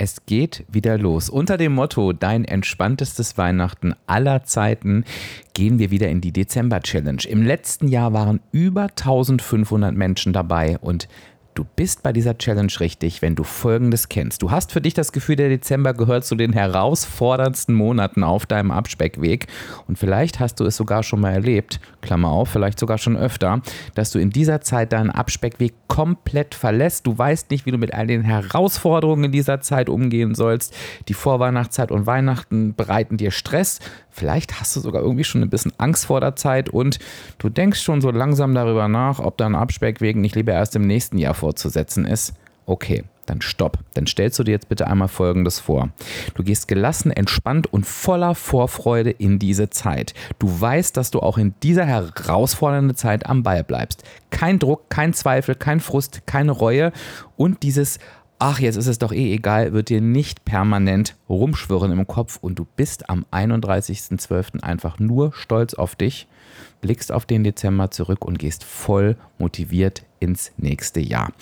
Es geht wieder los. Unter dem Motto Dein entspanntestes Weihnachten aller Zeiten gehen wir wieder in die Dezember-Challenge. Im letzten Jahr waren über 1500 Menschen dabei und Du bist bei dieser Challenge richtig, wenn du Folgendes kennst. Du hast für dich das Gefühl, der Dezember gehört zu den herausforderndsten Monaten auf deinem Abspeckweg. Und vielleicht hast du es sogar schon mal erlebt, Klammer auf, vielleicht sogar schon öfter, dass du in dieser Zeit deinen Abspeckweg komplett verlässt. Du weißt nicht, wie du mit all den Herausforderungen in dieser Zeit umgehen sollst. Die Vorweihnachtszeit und Weihnachten bereiten dir Stress. Vielleicht hast du sogar irgendwie schon ein bisschen Angst vor der Zeit und du denkst schon so langsam darüber nach, ob dein Abspeckweg nicht lieber erst im nächsten Jahr fortzusetzen ist. Okay, dann stopp. Dann stellst du dir jetzt bitte einmal Folgendes vor. Du gehst gelassen, entspannt und voller Vorfreude in diese Zeit. Du weißt, dass du auch in dieser herausfordernden Zeit am Ball bleibst. Kein Druck, kein Zweifel, kein Frust, keine Reue und dieses ach, jetzt ist es doch eh egal, wird dir nicht permanent rumschwirren im Kopf und du bist am 31.12. einfach nur stolz auf dich, blickst auf den Dezember zurück und gehst voll motiviert ins nächste Jahr.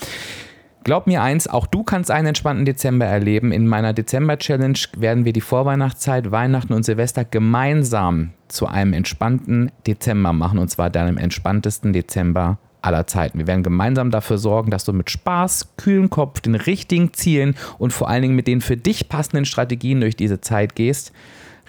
Glaub mir eins, auch du kannst einen entspannten Dezember erleben. In meiner Dezember-Challenge werden wir die Vorweihnachtszeit, Weihnachten und Silvester gemeinsam zu einem entspannten Dezember machen und zwar deinem entspanntesten Dezember aller Zeiten. Wir werden gemeinsam dafür sorgen, dass du mit Spaß, kühlen Kopf, den richtigen Zielen und vor allen Dingen mit den für dich passenden Strategien durch diese Zeit gehst.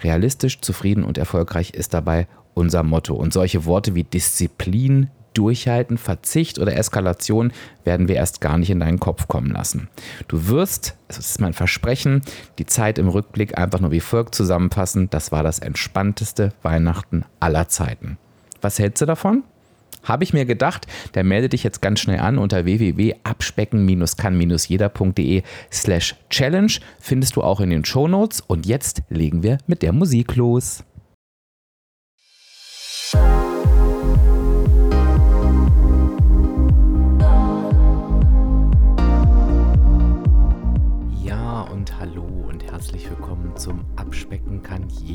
Realistisch, zufrieden und erfolgreich ist dabei unser Motto. Und solche Worte wie Disziplin, Durchhalten, Verzicht oder Eskalation werden wir erst gar nicht in deinen Kopf kommen lassen. Du wirst, das ist mein Versprechen, die Zeit im Rückblick einfach nur wie folgt zusammenfassen. Das war das entspannteste Weihnachten aller Zeiten. Was hältst du davon? Habe ich mir gedacht, der melde dich jetzt ganz schnell an unter www.abspecken-kann-jeder.de slash challenge. Findest du auch in den Shownotes. Und jetzt legen wir mit der Musik los.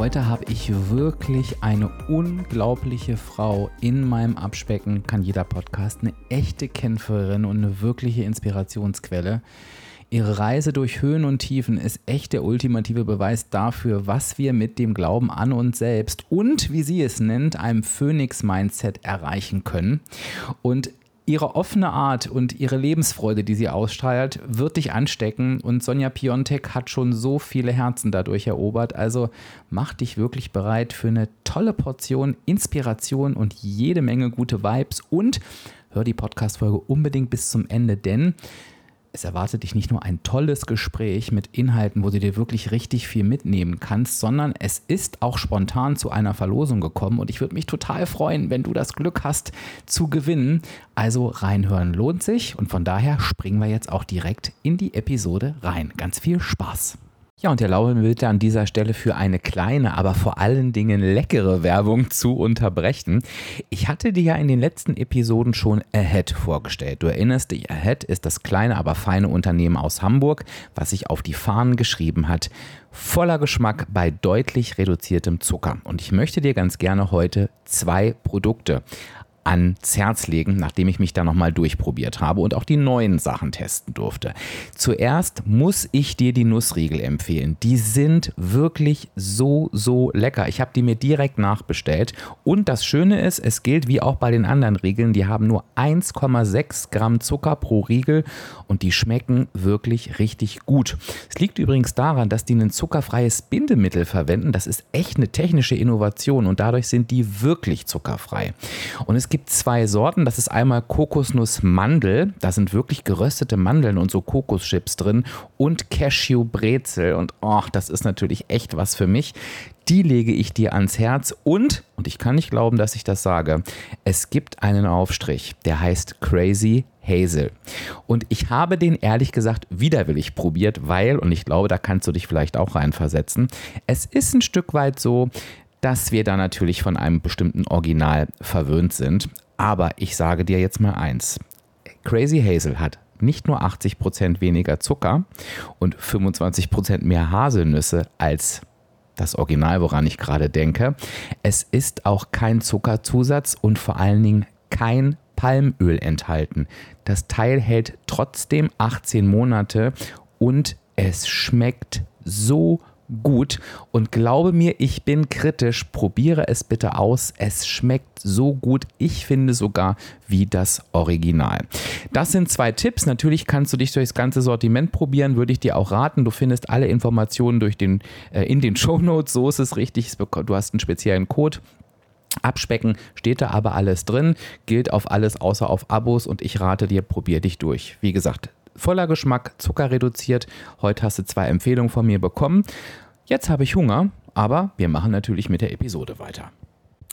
Heute habe ich wirklich eine unglaubliche Frau in meinem Abspecken, kann jeder Podcast, eine echte Kämpferin und eine wirkliche Inspirationsquelle. Ihre Reise durch Höhen und Tiefen ist echt der ultimative Beweis dafür, was wir mit dem Glauben an uns selbst und, wie sie es nennt, einem Phoenix-Mindset erreichen können. Und ihre offene Art und ihre Lebensfreude, die sie ausstrahlt, wird dich anstecken. Und Sonja Piontek hat schon so viele Herzen dadurch erobert. Also mach dich wirklich bereit für eine tolle Portion Inspiration und jede Menge gute Vibes. Und hör die Podcast-Folge unbedingt bis zum Ende, denn es erwartet dich nicht nur ein tolles Gespräch mit Inhalten, wo du dir wirklich richtig viel mitnehmen kannst, sondern es ist auch spontan zu einer Verlosung gekommen und ich würde mich total freuen, wenn du das Glück hast zu gewinnen. Also reinhören lohnt sich und von daher springen wir jetzt auch direkt in die Episode rein. Ganz viel Spaß! Ja, und der Lauren will an dieser Stelle für eine kleine, aber vor allen Dingen leckere Werbung zu unterbrechen. Ich hatte dir ja in den letzten Episoden schon Ahead vorgestellt. Du erinnerst dich, Ahead ist das kleine, aber feine Unternehmen aus Hamburg, was sich auf die Fahnen geschrieben hat, voller Geschmack bei deutlich reduziertem Zucker. Und ich möchte dir ganz gerne heute zwei Produkte ans Herz legen, nachdem ich mich da nochmal durchprobiert habe und auch die neuen Sachen testen durfte. Zuerst muss ich dir die Nussriegel empfehlen. Die sind wirklich so, so lecker. Ich habe die mir direkt nachbestellt. Und das Schöne ist, es gilt wie auch bei den anderen Riegeln, die haben nur 1,6 Gramm Zucker pro Riegel und die schmecken wirklich richtig gut. Es liegt übrigens daran, dass die ein zuckerfreies Bindemittel verwenden. Das ist echt eine technische Innovation und dadurch sind die wirklich zuckerfrei. Und es gibt zwei Sorten. Das ist einmal Kokosnuss-Mandel. Da sind wirklich geröstete Mandeln und so Kokoschips drin. Und Cashew-Brezel. Und oh, das ist natürlich echt was für mich. Die lege ich dir ans Herz. Und, und ich kann nicht glauben, dass ich das sage, es gibt einen Aufstrich, der heißt Crazy Hazel. Und ich habe den ehrlich gesagt widerwillig probiert, weil, und ich glaube, da kannst du dich vielleicht auch reinversetzen, es ist ein Stück weit so, dass wir da natürlich von einem bestimmten Original verwöhnt sind. Aber ich sage dir jetzt mal eins. Crazy Hazel hat nicht nur 80% weniger Zucker und 25% mehr Haselnüsse als das Original, woran ich gerade denke. Es ist auch kein Zuckerzusatz und vor allen Dingen kein Palmöl enthalten. Das Teil hält trotzdem 18 Monate und es schmeckt so gut und glaube mir, ich bin kritisch. Probiere es bitte aus. Es schmeckt so gut. Ich finde sogar wie das Original. Das sind zwei Tipps. Natürlich kannst du dich durch das ganze Sortiment probieren, würde ich dir auch raten. Du findest alle Informationen durch den, äh, in den Show Notes. So ist es richtig. Du hast einen speziellen Code. Abspecken steht da aber alles drin, gilt auf alles außer auf Abos und ich rate dir, probier dich durch. Wie gesagt, voller Geschmack, Zucker reduziert. Heute hast du zwei Empfehlungen von mir bekommen. Jetzt habe ich Hunger, aber wir machen natürlich mit der Episode weiter.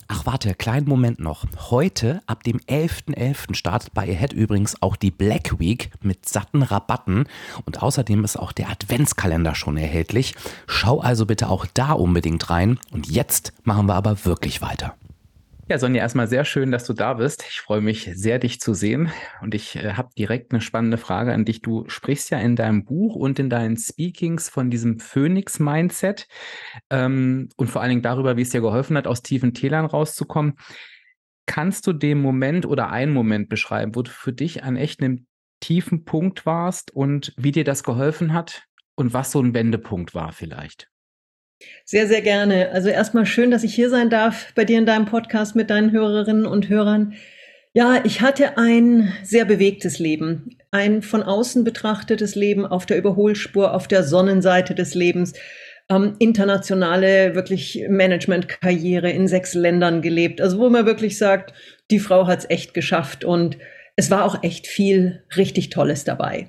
Ach warte, kleinen Moment noch. Heute, ab dem 11.11. .11. startet bei Ahead übrigens auch die Black Week mit satten Rabatten und außerdem ist auch der Adventskalender schon erhältlich. Schau also bitte auch da unbedingt rein und jetzt machen wir aber wirklich weiter. Ja, Sonja, erstmal sehr schön, dass du da bist. Ich freue mich sehr, dich zu sehen. Und ich äh, habe direkt eine spannende Frage an dich. Du sprichst ja in deinem Buch und in deinen Speakings von diesem Phoenix-Mindset ähm, und vor allen Dingen darüber, wie es dir geholfen hat, aus tiefen Tälern rauszukommen. Kannst du den Moment oder einen Moment beschreiben, wo du für dich an echt einem tiefen Punkt warst und wie dir das geholfen hat und was so ein Wendepunkt war vielleicht? Sehr, sehr gerne. Also erstmal schön, dass ich hier sein darf bei dir in deinem Podcast mit deinen Hörerinnen und Hörern. Ja, ich hatte ein sehr bewegtes Leben, ein von außen betrachtetes Leben auf der Überholspur, auf der Sonnenseite des Lebens, ähm, internationale wirklich Managementkarriere in sechs Ländern gelebt. Also wo man wirklich sagt, die Frau hat es echt geschafft und es war auch echt viel richtig Tolles dabei.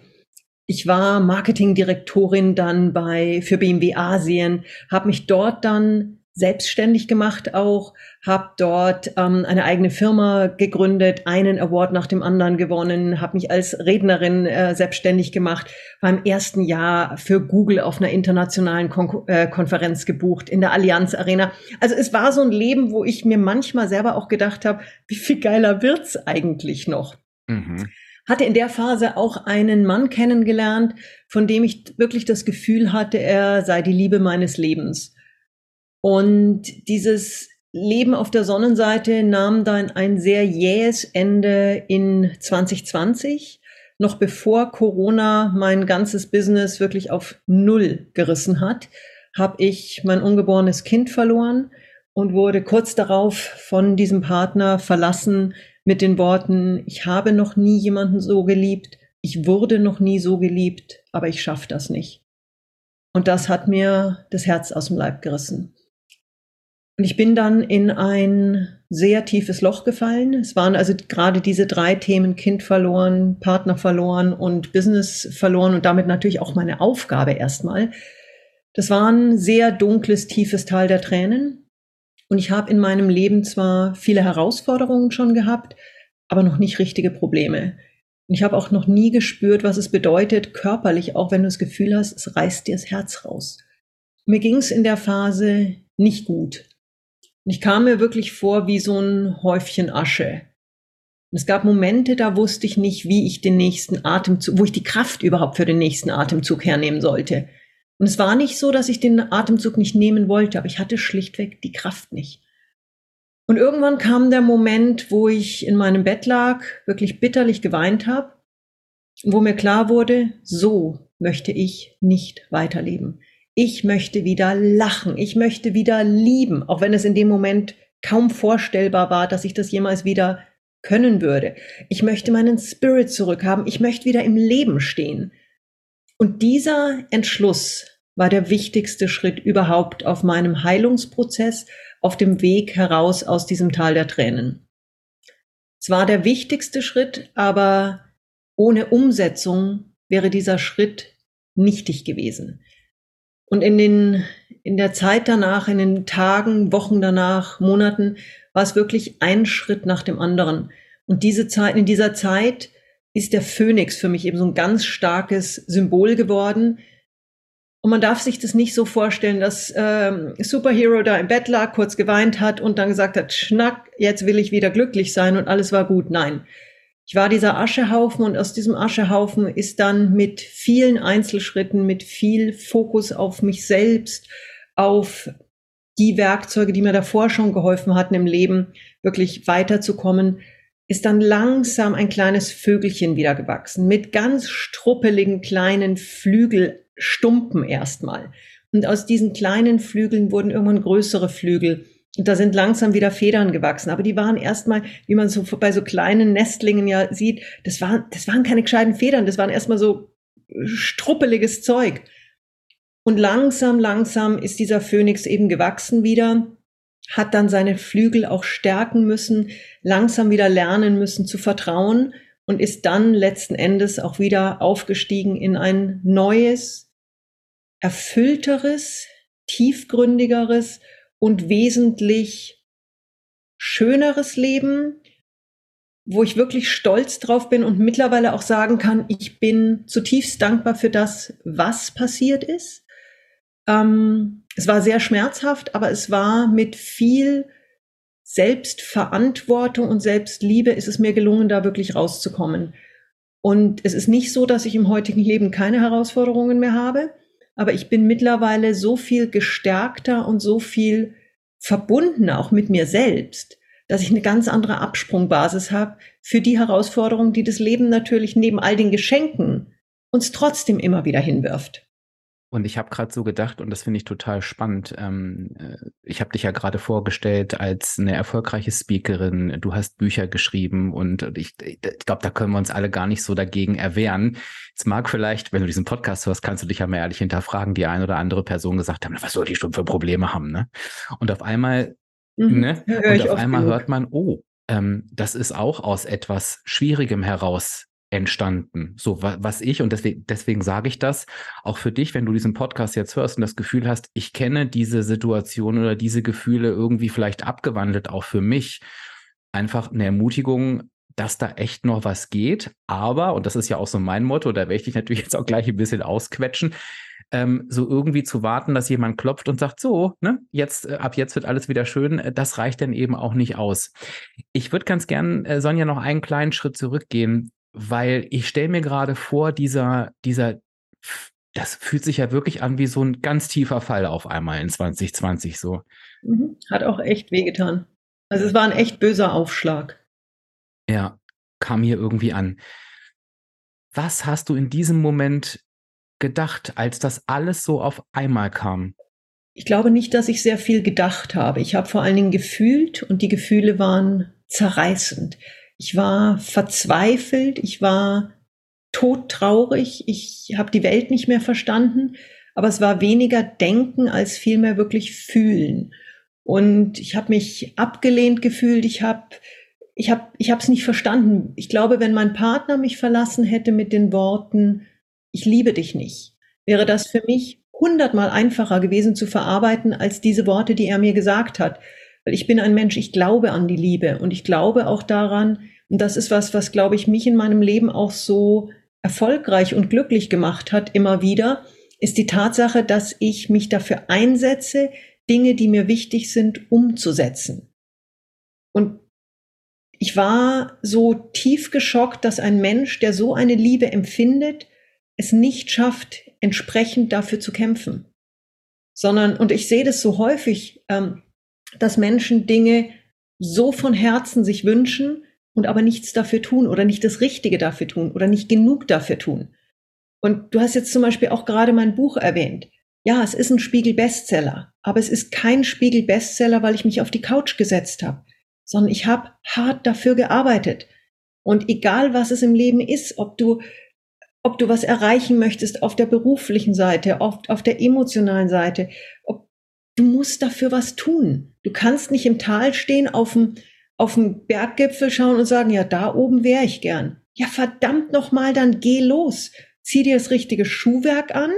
Ich war Marketingdirektorin dann bei für BMW Asien, habe mich dort dann selbstständig gemacht auch, habe dort ähm, eine eigene Firma gegründet, einen Award nach dem anderen gewonnen, habe mich als Rednerin äh, selbstständig gemacht, war im ersten Jahr für Google auf einer internationalen Kon äh, Konferenz gebucht in der Allianz Arena. Also es war so ein Leben, wo ich mir manchmal selber auch gedacht habe, wie viel geiler wird's eigentlich noch? Mhm hatte in der Phase auch einen Mann kennengelernt, von dem ich wirklich das Gefühl hatte, er sei die Liebe meines Lebens. Und dieses Leben auf der Sonnenseite nahm dann ein sehr jähes Ende in 2020, noch bevor Corona mein ganzes Business wirklich auf Null gerissen hat, habe ich mein ungeborenes Kind verloren und wurde kurz darauf von diesem Partner verlassen, mit den Worten, ich habe noch nie jemanden so geliebt, ich wurde noch nie so geliebt, aber ich schaffe das nicht. Und das hat mir das Herz aus dem Leib gerissen. Und ich bin dann in ein sehr tiefes Loch gefallen. Es waren also gerade diese drei Themen Kind verloren, Partner verloren und Business verloren und damit natürlich auch meine Aufgabe erstmal. Das war ein sehr dunkles, tiefes Tal der Tränen. Und ich habe in meinem Leben zwar viele Herausforderungen schon gehabt, aber noch nicht richtige Probleme. Und ich habe auch noch nie gespürt, was es bedeutet, körperlich, auch wenn du das Gefühl hast, es reißt dir das Herz raus. Mir ging es in der Phase nicht gut. Ich kam mir wirklich vor wie so ein Häufchen Asche. Und es gab Momente, da wusste ich nicht, wie ich den nächsten Atemzug, wo ich die Kraft überhaupt für den nächsten Atemzug hernehmen sollte. Und es war nicht so, dass ich den Atemzug nicht nehmen wollte, aber ich hatte schlichtweg die Kraft nicht. Und irgendwann kam der Moment, wo ich in meinem Bett lag, wirklich bitterlich geweint habe, wo mir klar wurde, so möchte ich nicht weiterleben. Ich möchte wieder lachen, ich möchte wieder lieben, auch wenn es in dem Moment kaum vorstellbar war, dass ich das jemals wieder können würde. Ich möchte meinen Spirit zurückhaben, ich möchte wieder im Leben stehen. Und dieser Entschluss war der wichtigste Schritt überhaupt auf meinem Heilungsprozess, auf dem Weg heraus aus diesem Tal der Tränen. Es war der wichtigste Schritt, aber ohne Umsetzung wäre dieser Schritt nichtig gewesen. Und in den, in der Zeit danach, in den Tagen, Wochen danach, Monaten, war es wirklich ein Schritt nach dem anderen. Und diese Zeit, in dieser Zeit ist der Phönix für mich eben so ein ganz starkes Symbol geworden. Und man darf sich das nicht so vorstellen, dass ähm, Superhero da im Bett lag, kurz geweint hat und dann gesagt hat, schnack, jetzt will ich wieder glücklich sein und alles war gut. Nein. Ich war dieser Aschehaufen und aus diesem Aschehaufen ist dann mit vielen Einzelschritten, mit viel Fokus auf mich selbst, auf die Werkzeuge, die mir davor schon geholfen hatten im Leben, wirklich weiterzukommen, ist dann langsam ein kleines Vögelchen wieder gewachsen mit ganz struppeligen kleinen Flügelstumpen erstmal. Und aus diesen kleinen Flügeln wurden irgendwann größere Flügel. Und da sind langsam wieder Federn gewachsen. Aber die waren erstmal, wie man so bei so kleinen Nestlingen ja sieht, das waren, das waren keine gescheiten Federn, das waren erstmal so struppeliges Zeug. Und langsam, langsam ist dieser Phönix eben gewachsen wieder hat dann seine Flügel auch stärken müssen, langsam wieder lernen müssen zu vertrauen und ist dann letzten Endes auch wieder aufgestiegen in ein neues, erfüllteres, tiefgründigeres und wesentlich schöneres Leben, wo ich wirklich stolz drauf bin und mittlerweile auch sagen kann, ich bin zutiefst dankbar für das, was passiert ist. Ähm, es war sehr schmerzhaft, aber es war mit viel Selbstverantwortung und Selbstliebe ist es mir gelungen, da wirklich rauszukommen. Und es ist nicht so, dass ich im heutigen Leben keine Herausforderungen mehr habe, aber ich bin mittlerweile so viel gestärkter und so viel verbundener auch mit mir selbst, dass ich eine ganz andere Absprungbasis habe für die Herausforderungen, die das Leben natürlich neben all den Geschenken uns trotzdem immer wieder hinwirft. Und ich habe gerade so gedacht, und das finde ich total spannend. Ähm, äh, ich habe dich ja gerade vorgestellt als eine erfolgreiche Speakerin. Du hast Bücher geschrieben und ich, ich glaube, da können wir uns alle gar nicht so dagegen erwehren. Es mag vielleicht, wenn du diesen Podcast hörst, kannst du dich ja mal ehrlich hinterfragen, die eine oder andere Person gesagt haben, was soll die schon für Probleme haben, ne? Und auf einmal, mhm, ne? Und auf einmal genug. hört man, oh, ähm, das ist auch aus etwas Schwierigem heraus entstanden. So, was ich, und deswegen, deswegen sage ich das, auch für dich, wenn du diesen Podcast jetzt hörst und das Gefühl hast, ich kenne diese Situation oder diese Gefühle irgendwie vielleicht abgewandelt, auch für mich, einfach eine Ermutigung, dass da echt noch was geht. Aber, und das ist ja auch so mein Motto, da werde ich dich natürlich jetzt auch gleich ein bisschen ausquetschen, ähm, so irgendwie zu warten, dass jemand klopft und sagt, so, ne, jetzt, äh, ab jetzt wird alles wieder schön, äh, das reicht dann eben auch nicht aus. Ich würde ganz gern, äh, Sonja, noch einen kleinen Schritt zurückgehen weil ich stelle mir gerade vor, dieser, dieser, das fühlt sich ja wirklich an wie so ein ganz tiefer Fall auf einmal in 2020 so. Mhm. Hat auch echt wehgetan. Also es war ein echt böser Aufschlag. Ja, kam hier irgendwie an. Was hast du in diesem Moment gedacht, als das alles so auf einmal kam? Ich glaube nicht, dass ich sehr viel gedacht habe. Ich habe vor allen Dingen gefühlt und die Gefühle waren zerreißend. Ich war verzweifelt, ich war todtraurig, ich habe die Welt nicht mehr verstanden, aber es war weniger Denken als vielmehr wirklich Fühlen. Und ich habe mich abgelehnt gefühlt, ich habe ich habe ich habe es nicht verstanden. Ich glaube, wenn mein Partner mich verlassen hätte mit den Worten ich liebe dich nicht, wäre das für mich hundertmal einfacher gewesen zu verarbeiten als diese Worte, die er mir gesagt hat. Weil ich bin ein Mensch, ich glaube an die Liebe und ich glaube auch daran, und das ist was, was, glaube ich, mich in meinem Leben auch so erfolgreich und glücklich gemacht hat, immer wieder, ist die Tatsache, dass ich mich dafür einsetze, Dinge, die mir wichtig sind, umzusetzen. Und ich war so tief geschockt, dass ein Mensch, der so eine Liebe empfindet, es nicht schafft, entsprechend dafür zu kämpfen. Sondern, und ich sehe das so häufig, ähm, dass Menschen Dinge so von Herzen sich wünschen und aber nichts dafür tun oder nicht das Richtige dafür tun oder nicht genug dafür tun. Und du hast jetzt zum Beispiel auch gerade mein Buch erwähnt. Ja, es ist ein Spiegel-Bestseller, aber es ist kein Spiegel-Bestseller, weil ich mich auf die Couch gesetzt habe, sondern ich habe hart dafür gearbeitet. Und egal was es im Leben ist, ob du ob du was erreichen möchtest auf der beruflichen Seite, auf, auf der emotionalen Seite, ob Du musst dafür was tun. Du kannst nicht im Tal stehen, auf dem, auf dem Berggipfel schauen und sagen, ja, da oben wäre ich gern. Ja, verdammt nochmal, dann geh los. Zieh dir das richtige Schuhwerk an,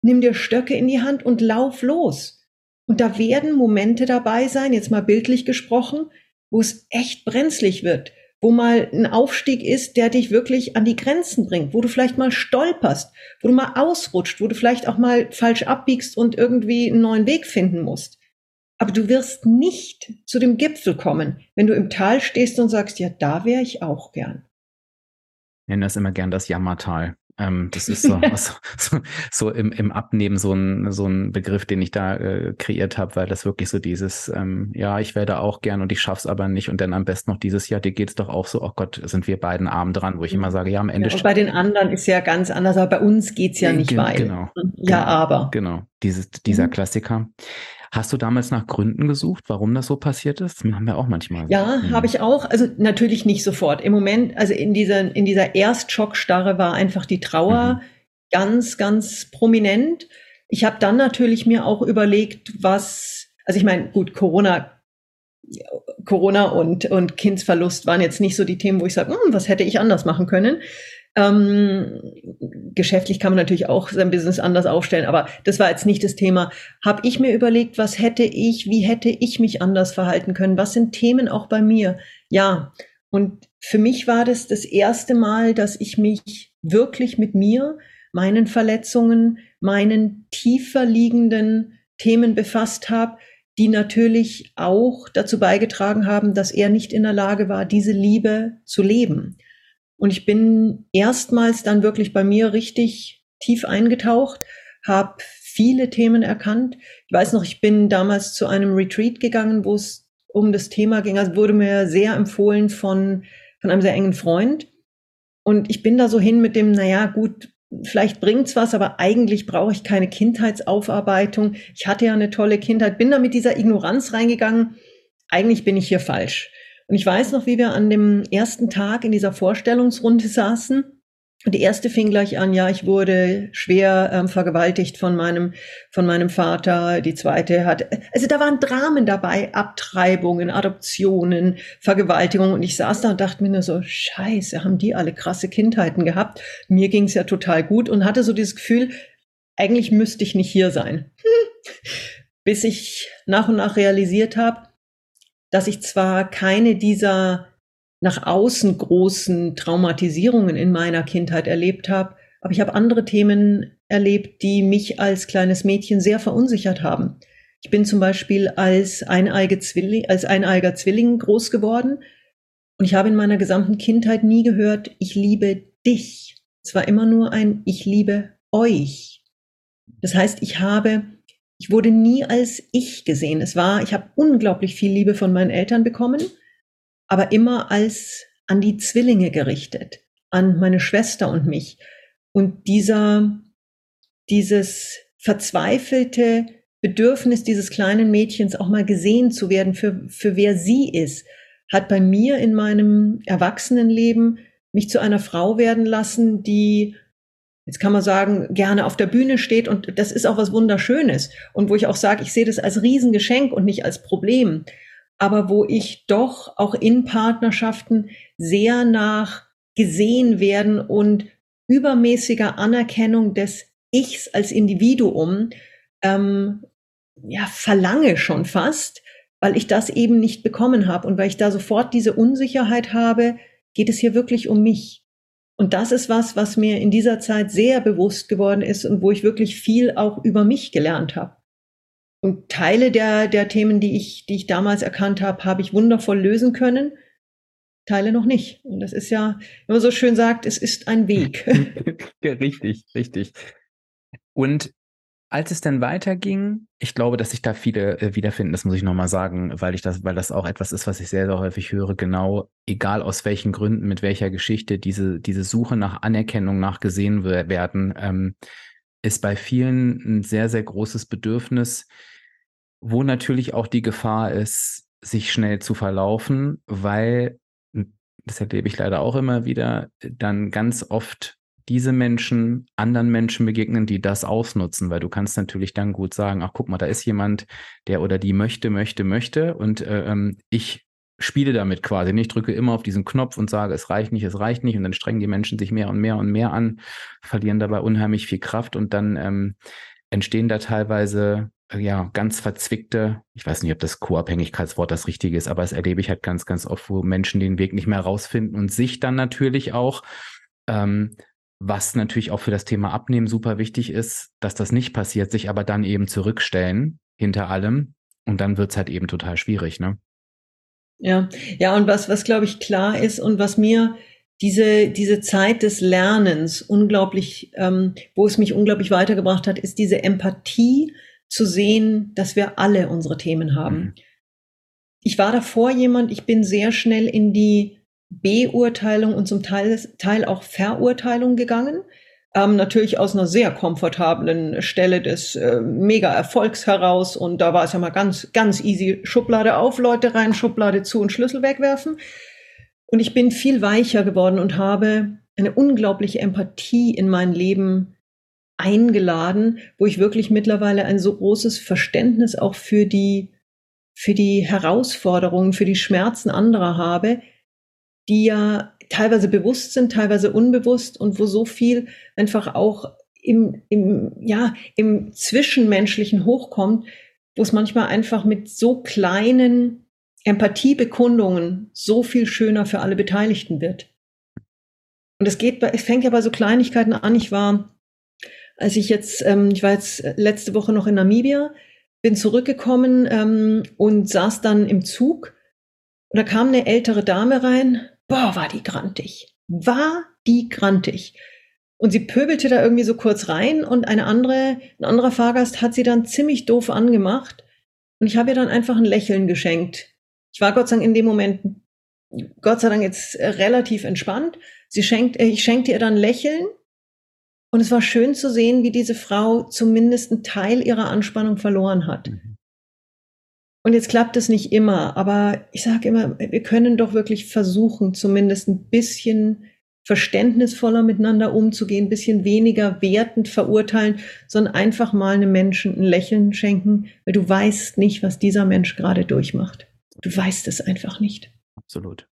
nimm dir Stöcke in die Hand und lauf los. Und da werden Momente dabei sein, jetzt mal bildlich gesprochen, wo es echt brenzlig wird, wo mal ein Aufstieg ist, der dich wirklich an die Grenzen bringt, wo du vielleicht mal stolperst, wo du mal ausrutscht, wo du vielleicht auch mal falsch abbiegst und irgendwie einen neuen Weg finden musst. Aber du wirst nicht zu dem Gipfel kommen, wenn du im Tal stehst und sagst, ja, da wäre ich auch gern. Ich nenne das immer gern das Jammertal. Ähm, das ist so, so, so, im, im Abnehmen so ein, so ein Begriff, den ich da äh, kreiert habe, weil das wirklich so dieses, ähm, ja, ich werde auch gern und ich schaff's aber nicht und dann am besten noch dieses Jahr, dir geht's doch auch so, oh Gott, sind wir beiden arm dran, wo ich immer sage, ja, am Ende. Ja, und bei den anderen ist ja ganz anders, aber bei uns geht's ja nicht genau, weit. Genau. Ja, genau, aber. Genau, dieses, dieser mhm. Klassiker. Hast du damals nach Gründen gesucht, warum das so passiert ist? Das haben wir auch manchmal. Ja, mhm. habe ich auch. Also natürlich nicht sofort. Im Moment, also in dieser, in dieser Erstschockstarre war einfach die Trauer mhm. ganz, ganz prominent. Ich habe dann natürlich mir auch überlegt, was, also ich meine, gut, Corona, Corona und, und Kindsverlust waren jetzt nicht so die Themen, wo ich sage, hm, was hätte ich anders machen können. Ähm, geschäftlich kann man natürlich auch sein Business anders aufstellen, aber das war jetzt nicht das Thema. Habe ich mir überlegt, was hätte ich, wie hätte ich mich anders verhalten können? Was sind Themen auch bei mir? Ja, und für mich war das das erste Mal, dass ich mich wirklich mit mir, meinen Verletzungen, meinen tiefer liegenden Themen befasst habe, die natürlich auch dazu beigetragen haben, dass er nicht in der Lage war, diese Liebe zu leben. Und ich bin erstmals dann wirklich bei mir richtig tief eingetaucht, habe viele Themen erkannt. Ich weiß noch, ich bin damals zu einem Retreat gegangen, wo es um das Thema ging. Also wurde mir sehr empfohlen von, von einem sehr engen Freund. Und ich bin da so hin mit dem, naja, gut, vielleicht bringt's was, aber eigentlich brauche ich keine Kindheitsaufarbeitung. Ich hatte ja eine tolle Kindheit, bin da mit dieser Ignoranz reingegangen. Eigentlich bin ich hier falsch. Und ich weiß noch, wie wir an dem ersten Tag in dieser Vorstellungsrunde saßen. Und die erste fing gleich an, ja, ich wurde schwer ähm, vergewaltigt von meinem, von meinem Vater. Die zweite hat, also da waren Dramen dabei, Abtreibungen, Adoptionen, Vergewaltigungen. Und ich saß da und dachte mir nur so, scheiße, haben die alle krasse Kindheiten gehabt. Mir ging es ja total gut und hatte so dieses Gefühl, eigentlich müsste ich nicht hier sein. Bis ich nach und nach realisiert habe, dass ich zwar keine dieser nach außen großen Traumatisierungen in meiner Kindheit erlebt habe, aber ich habe andere Themen erlebt, die mich als kleines Mädchen sehr verunsichert haben. Ich bin zum Beispiel als, eineige Zwilling, als eineiger Zwilling groß geworden und ich habe in meiner gesamten Kindheit nie gehört, ich liebe dich. Es war immer nur ein Ich liebe euch. Das heißt, ich habe ich wurde nie als ich gesehen. Es war, ich habe unglaublich viel Liebe von meinen Eltern bekommen, aber immer als an die Zwillinge gerichtet, an meine Schwester und mich. Und dieser, dieses verzweifelte Bedürfnis dieses kleinen Mädchens auch mal gesehen zu werden für, für wer sie ist, hat bei mir in meinem Erwachsenenleben mich zu einer Frau werden lassen, die jetzt kann man sagen, gerne auf der Bühne steht und das ist auch was Wunderschönes. Und wo ich auch sage, ich sehe das als Riesengeschenk und nicht als Problem, aber wo ich doch auch in Partnerschaften sehr nach gesehen werden und übermäßiger Anerkennung des Ichs als Individuum ähm, ja verlange schon fast, weil ich das eben nicht bekommen habe. Und weil ich da sofort diese Unsicherheit habe, geht es hier wirklich um mich? Und das ist was, was mir in dieser Zeit sehr bewusst geworden ist und wo ich wirklich viel auch über mich gelernt habe. Und Teile der, der Themen, die ich, die ich damals erkannt habe, habe ich wundervoll lösen können. Teile noch nicht. Und das ist ja, wenn man so schön sagt, es ist ein Weg. richtig, richtig. Und als es dann weiterging, ich glaube, dass sich da viele äh, wiederfinden, das muss ich nochmal sagen, weil ich das, weil das auch etwas ist, was ich sehr, sehr häufig höre, genau, egal aus welchen Gründen, mit welcher Geschichte, diese, diese Suche nach Anerkennung, nach gesehen werden, ähm, ist bei vielen ein sehr, sehr großes Bedürfnis, wo natürlich auch die Gefahr ist, sich schnell zu verlaufen, weil, das erlebe ich leider auch immer wieder, dann ganz oft diese Menschen anderen Menschen begegnen, die das ausnutzen, weil du kannst natürlich dann gut sagen, ach guck mal, da ist jemand, der oder die möchte, möchte, möchte und äh, ähm, ich spiele damit quasi. Ich drücke immer auf diesen Knopf und sage, es reicht nicht, es reicht nicht und dann strengen die Menschen sich mehr und mehr und mehr an, verlieren dabei unheimlich viel Kraft und dann ähm, entstehen da teilweise ja, ganz verzwickte, ich weiß nicht, ob das Co-Abhängigkeitswort das richtige ist, aber das erlebe ich halt ganz, ganz oft, wo Menschen den Weg nicht mehr rausfinden und sich dann natürlich auch, ähm, was natürlich auch für das Thema Abnehmen super wichtig ist, dass das nicht passiert, sich aber dann eben zurückstellen hinter allem und dann wird's halt eben total schwierig, ne? Ja, ja, und was, was glaube ich klar ist und was mir diese, diese Zeit des Lernens unglaublich, ähm, wo es mich unglaublich weitergebracht hat, ist diese Empathie zu sehen, dass wir alle unsere Themen haben. Mhm. Ich war davor jemand, ich bin sehr schnell in die Beurteilung und zum Teil, Teil auch Verurteilung gegangen. Ähm, natürlich aus einer sehr komfortablen Stelle des äh, Mega-Erfolgs heraus. Und da war es ja mal ganz, ganz easy. Schublade auf, Leute rein, Schublade zu und Schlüssel wegwerfen. Und ich bin viel weicher geworden und habe eine unglaubliche Empathie in mein Leben eingeladen, wo ich wirklich mittlerweile ein so großes Verständnis auch für die, für die Herausforderungen, für die Schmerzen anderer habe, die ja teilweise bewusst sind, teilweise unbewusst und wo so viel einfach auch im, im, ja, im Zwischenmenschlichen hochkommt, wo es manchmal einfach mit so kleinen Empathiebekundungen so viel schöner für alle Beteiligten wird. Und es geht, es fängt ja bei so Kleinigkeiten an. Ich war als ich jetzt, ähm, ich war jetzt letzte Woche noch in Namibia, bin zurückgekommen ähm, und saß dann im Zug und da kam eine ältere Dame rein. Boah, war die grantig. War die grantig. Und sie pöbelte da irgendwie so kurz rein und eine andere, ein anderer Fahrgast hat sie dann ziemlich doof angemacht. Und ich habe ihr dann einfach ein Lächeln geschenkt. Ich war Gott sei Dank in dem Moment, Gott sei Dank jetzt relativ entspannt. Sie schenkt, äh, ich schenkte ihr dann Lächeln und es war schön zu sehen, wie diese Frau zumindest einen Teil ihrer Anspannung verloren hat. Und jetzt klappt es nicht immer, aber ich sage immer, wir können doch wirklich versuchen, zumindest ein bisschen verständnisvoller miteinander umzugehen, ein bisschen weniger wertend verurteilen, sondern einfach mal einem Menschen ein Lächeln schenken, weil du weißt nicht, was dieser Mensch gerade durchmacht. Du weißt es einfach nicht. Absolut.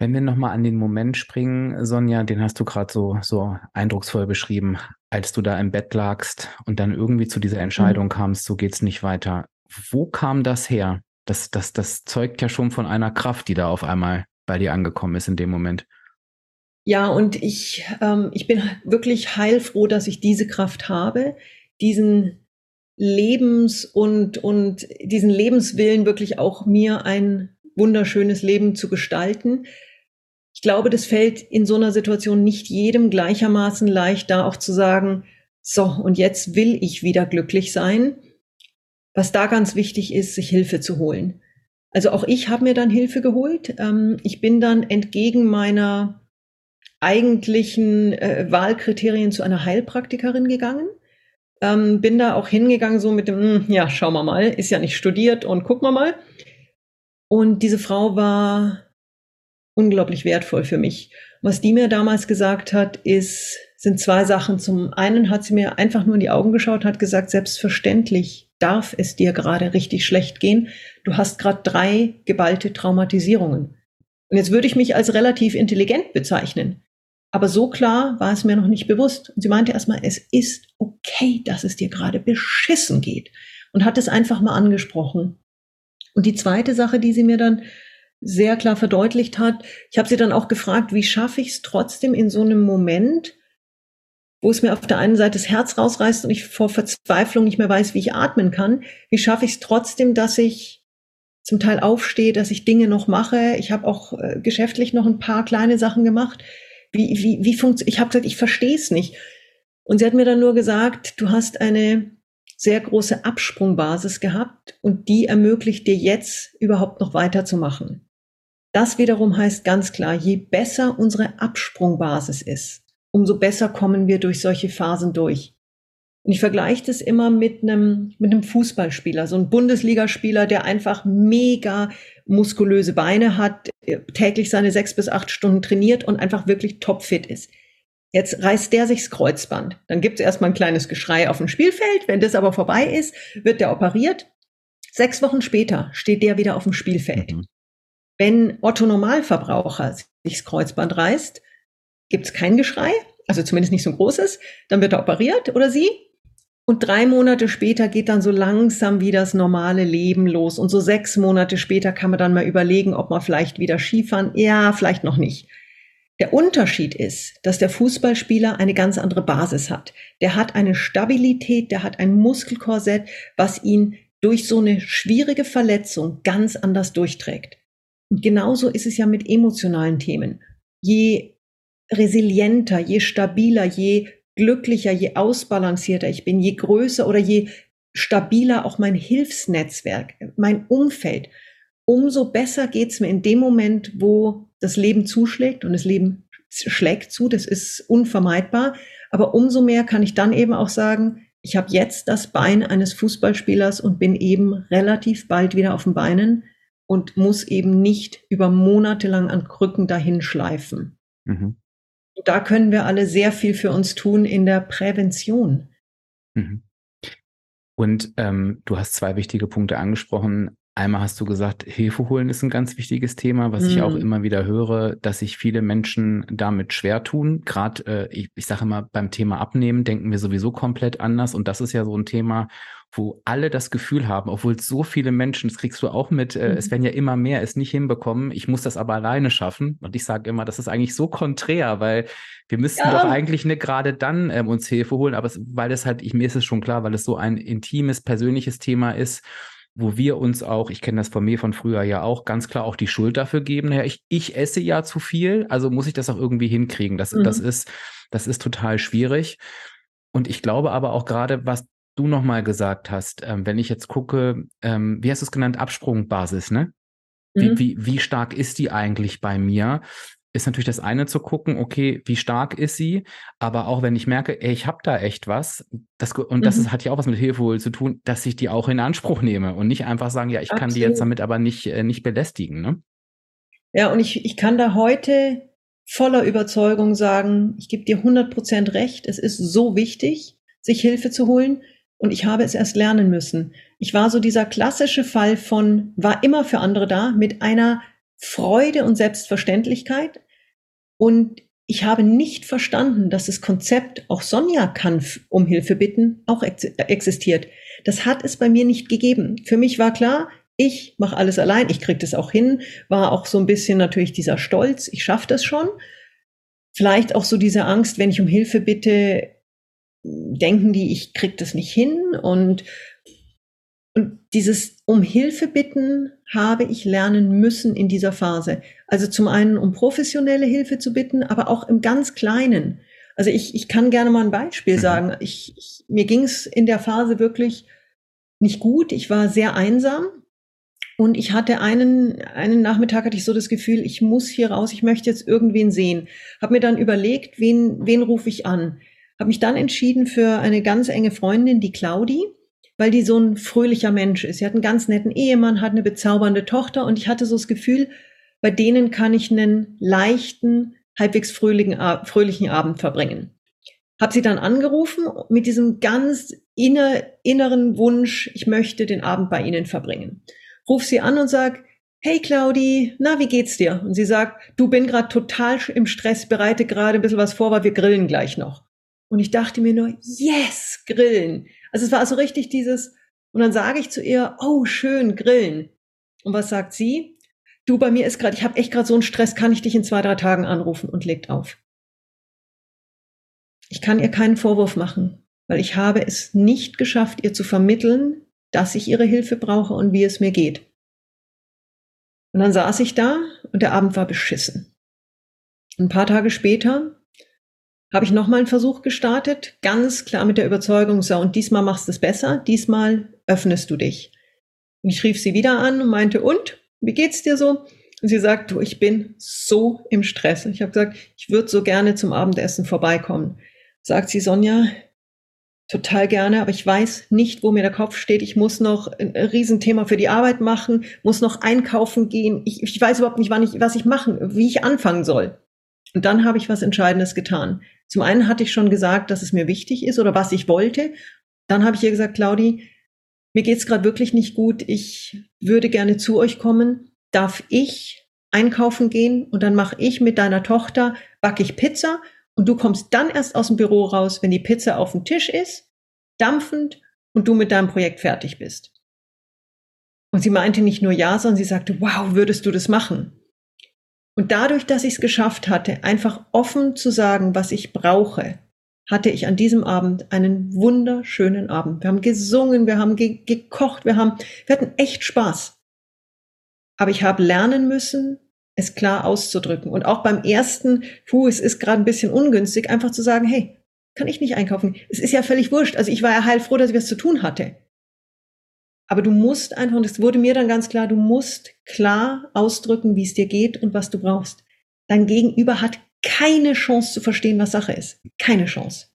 Wenn wir nochmal an den Moment springen, Sonja, den hast du gerade so, so eindrucksvoll beschrieben, als du da im Bett lagst und dann irgendwie zu dieser Entscheidung mhm. kamst, so geht's nicht weiter. Wo kam das her? Das, das, das zeugt ja schon von einer Kraft, die da auf einmal bei dir angekommen ist in dem Moment. Ja, und ich, ähm, ich bin wirklich heilfroh, dass ich diese Kraft habe, diesen Lebens- und, und diesen Lebenswillen wirklich auch mir ein wunderschönes Leben zu gestalten. Ich glaube, das fällt in so einer Situation nicht jedem gleichermaßen leicht, da auch zu sagen, so, und jetzt will ich wieder glücklich sein. Was da ganz wichtig ist, sich Hilfe zu holen. Also auch ich habe mir dann Hilfe geholt. Ähm, ich bin dann entgegen meiner eigentlichen äh, Wahlkriterien zu einer Heilpraktikerin gegangen. Ähm, bin da auch hingegangen so mit dem, hm, ja, schauen wir mal, ist ja nicht studiert und gucken wir mal. Und diese Frau war unglaublich wertvoll für mich. Was die mir damals gesagt hat, ist, sind zwei Sachen. Zum einen hat sie mir einfach nur in die Augen geschaut, hat gesagt, selbstverständlich darf es dir gerade richtig schlecht gehen. Du hast gerade drei geballte Traumatisierungen. Und jetzt würde ich mich als relativ intelligent bezeichnen. Aber so klar war es mir noch nicht bewusst. Und sie meinte erstmal, es ist okay, dass es dir gerade beschissen geht. Und hat es einfach mal angesprochen. Und die zweite Sache, die sie mir dann sehr klar verdeutlicht hat. Ich habe sie dann auch gefragt, wie schaffe ich es trotzdem in so einem Moment, wo es mir auf der einen Seite das Herz rausreißt und ich vor Verzweiflung nicht mehr weiß, wie ich atmen kann. Wie schaffe ich es trotzdem, dass ich zum Teil aufstehe, dass ich Dinge noch mache. Ich habe auch äh, geschäftlich noch ein paar kleine Sachen gemacht. Wie, wie, wie funktioniert? Ich habe gesagt, ich verstehe es nicht. Und sie hat mir dann nur gesagt, du hast eine sehr große Absprungbasis gehabt und die ermöglicht dir jetzt überhaupt noch weiterzumachen. Das wiederum heißt ganz klar, je besser unsere Absprungbasis ist, umso besser kommen wir durch solche Phasen durch. Und ich vergleiche das immer mit einem, mit einem Fußballspieler, so ein Bundesligaspieler, der einfach mega muskulöse Beine hat, täglich seine sechs bis acht Stunden trainiert und einfach wirklich topfit ist. Jetzt reißt der sich's Kreuzband. Dann gibt's erstmal ein kleines Geschrei auf dem Spielfeld. Wenn das aber vorbei ist, wird der operiert. Sechs Wochen später steht der wieder auf dem Spielfeld. Mhm. Wenn Otto Normalverbraucher sich das Kreuzband reißt, gibt es kein Geschrei, also zumindest nicht so ein großes, dann wird er operiert oder sie Und drei Monate später geht dann so langsam wieder das normale Leben los. Und so sechs Monate später kann man dann mal überlegen, ob man vielleicht wieder Skifahren. Ja, vielleicht noch nicht. Der Unterschied ist, dass der Fußballspieler eine ganz andere Basis hat. Der hat eine Stabilität, der hat ein Muskelkorsett, was ihn durch so eine schwierige Verletzung ganz anders durchträgt. Und genauso ist es ja mit emotionalen Themen. Je resilienter, je stabiler, je glücklicher, je ausbalancierter ich bin, je größer oder je stabiler auch mein Hilfsnetzwerk, mein Umfeld, umso besser geht's mir in dem Moment, wo das Leben zuschlägt und das Leben schlägt zu, das ist unvermeidbar. Aber umso mehr kann ich dann eben auch sagen, ich habe jetzt das Bein eines Fußballspielers und bin eben relativ bald wieder auf den Beinen und muss eben nicht über Monate lang an Krücken dahin schleifen. Mhm. Da können wir alle sehr viel für uns tun in der Prävention. Mhm. Und ähm, du hast zwei wichtige Punkte angesprochen. Einmal hast du gesagt, Hilfe holen ist ein ganz wichtiges Thema, was mm. ich auch mhm. immer wieder höre, dass sich viele Menschen damit schwer tun. Gerade, äh, ich, ich sage immer, beim Thema Abnehmen denken wir sowieso komplett anders. Und das ist ja so ein Thema, wo alle das Gefühl haben, obwohl so viele Menschen, das kriegst du auch mit, äh, mm. es werden ja immer mehr es nicht hinbekommen. Ich muss das aber alleine schaffen. Und ich sage immer, das ist eigentlich so konträr, weil wir müssten ja. doch eigentlich nicht gerade dann ähm, uns Hilfe holen, aber es, weil es halt, ich, mir ist es schon klar, weil es so ein intimes, persönliches Thema ist wo wir uns auch, ich kenne das von mir von früher ja auch, ganz klar auch die Schuld dafür geben. Naja, ich, ich esse ja zu viel, also muss ich das auch irgendwie hinkriegen. Das, mhm. das, ist, das ist total schwierig. Und ich glaube aber auch gerade, was du nochmal gesagt hast, ähm, wenn ich jetzt gucke, ähm, wie hast du es genannt, Absprungbasis, ne? Wie, mhm. wie, wie stark ist die eigentlich bei mir? Ist natürlich das eine zu gucken, okay, wie stark ist sie, aber auch wenn ich merke, ey, ich habe da echt was, das, und mhm. das ist, hat ja auch was mit Hilfe zu tun, dass ich die auch in Anspruch nehme und nicht einfach sagen, ja, ich Absolut. kann die jetzt damit aber nicht, äh, nicht belästigen. Ne? Ja, und ich, ich kann da heute voller Überzeugung sagen, ich gebe dir 100% recht, es ist so wichtig, sich Hilfe zu holen und ich habe es erst lernen müssen. Ich war so dieser klassische Fall von, war immer für andere da, mit einer Freude und Selbstverständlichkeit. Und ich habe nicht verstanden, dass das Konzept, auch Sonja kann um Hilfe bitten, auch existiert. Das hat es bei mir nicht gegeben. Für mich war klar, ich mache alles allein, ich kriege das auch hin, war auch so ein bisschen natürlich dieser Stolz, ich schaffe das schon. Vielleicht auch so diese Angst, wenn ich um Hilfe bitte, denken die, ich krieg das nicht hin und und dieses um Hilfe bitten habe ich lernen müssen in dieser Phase. Also zum einen um professionelle Hilfe zu bitten, aber auch im ganz Kleinen. Also ich, ich kann gerne mal ein Beispiel mhm. sagen. Ich, ich, mir ging es in der Phase wirklich nicht gut. Ich war sehr einsam und ich hatte einen, einen Nachmittag hatte ich so das Gefühl, ich muss hier raus, ich möchte jetzt irgendwen sehen. Habe mir dann überlegt, wen, wen rufe ich an. Habe mich dann entschieden für eine ganz enge Freundin, die Claudi weil die so ein fröhlicher Mensch ist. Sie hat einen ganz netten Ehemann, hat eine bezaubernde Tochter und ich hatte so das Gefühl, bei denen kann ich einen leichten, halbwegs fröhlichen, fröhlichen Abend verbringen. Hab sie dann angerufen mit diesem ganz inner, inneren Wunsch, ich möchte den Abend bei Ihnen verbringen. Ruf sie an und sag, hey Claudi, na, wie geht's dir? Und sie sagt, du bin gerade total im Stress, bereite gerade ein bisschen was vor, weil wir grillen gleich noch. Und ich dachte mir nur, yes, grillen. Also es war also richtig dieses, und dann sage ich zu ihr, oh, schön, grillen. Und was sagt sie? Du, bei mir ist gerade, ich habe echt gerade so einen Stress, kann ich dich in zwei, drei Tagen anrufen und legt auf. Ich kann ihr keinen Vorwurf machen, weil ich habe es nicht geschafft, ihr zu vermitteln, dass ich ihre Hilfe brauche und wie es mir geht. Und dann saß ich da und der Abend war beschissen. Ein paar Tage später habe ich nochmal einen Versuch gestartet, ganz klar mit der Überzeugung, so, und diesmal machst du es besser, diesmal öffnest du dich. Und ich rief sie wieder an und meinte, und, wie geht's dir so? Und sie sagt, du, ich bin so im Stress. Ich habe gesagt, ich würde so gerne zum Abendessen vorbeikommen. Sagt sie, Sonja, total gerne, aber ich weiß nicht, wo mir der Kopf steht. Ich muss noch ein Riesenthema für die Arbeit machen, muss noch einkaufen gehen. Ich, ich weiß überhaupt nicht, wann ich, was ich machen, wie ich anfangen soll. Und dann habe ich was Entscheidendes getan. Zum einen hatte ich schon gesagt, dass es mir wichtig ist oder was ich wollte. Dann habe ich ihr gesagt, Claudi, mir geht's gerade wirklich nicht gut. Ich würde gerne zu euch kommen. Darf ich einkaufen gehen und dann mache ich mit deiner Tochter, backe ich Pizza und du kommst dann erst aus dem Büro raus, wenn die Pizza auf dem Tisch ist. dampfend und du mit deinem Projekt fertig bist. Und sie meinte nicht nur ja, sondern sie sagte, wow, würdest du das machen? Und dadurch, dass ich es geschafft hatte, einfach offen zu sagen, was ich brauche, hatte ich an diesem Abend einen wunderschönen Abend. Wir haben gesungen, wir haben ge gekocht, wir haben, wir hatten echt Spaß. Aber ich habe lernen müssen, es klar auszudrücken. Und auch beim ersten, puh, es ist gerade ein bisschen ungünstig, einfach zu sagen, hey, kann ich nicht einkaufen. Es ist ja völlig wurscht. Also ich war ja heilfroh, dass ich was zu tun hatte. Aber du musst einfach, und es wurde mir dann ganz klar, du musst klar ausdrücken, wie es dir geht und was du brauchst. Dein Gegenüber hat keine Chance zu verstehen, was Sache ist. Keine Chance.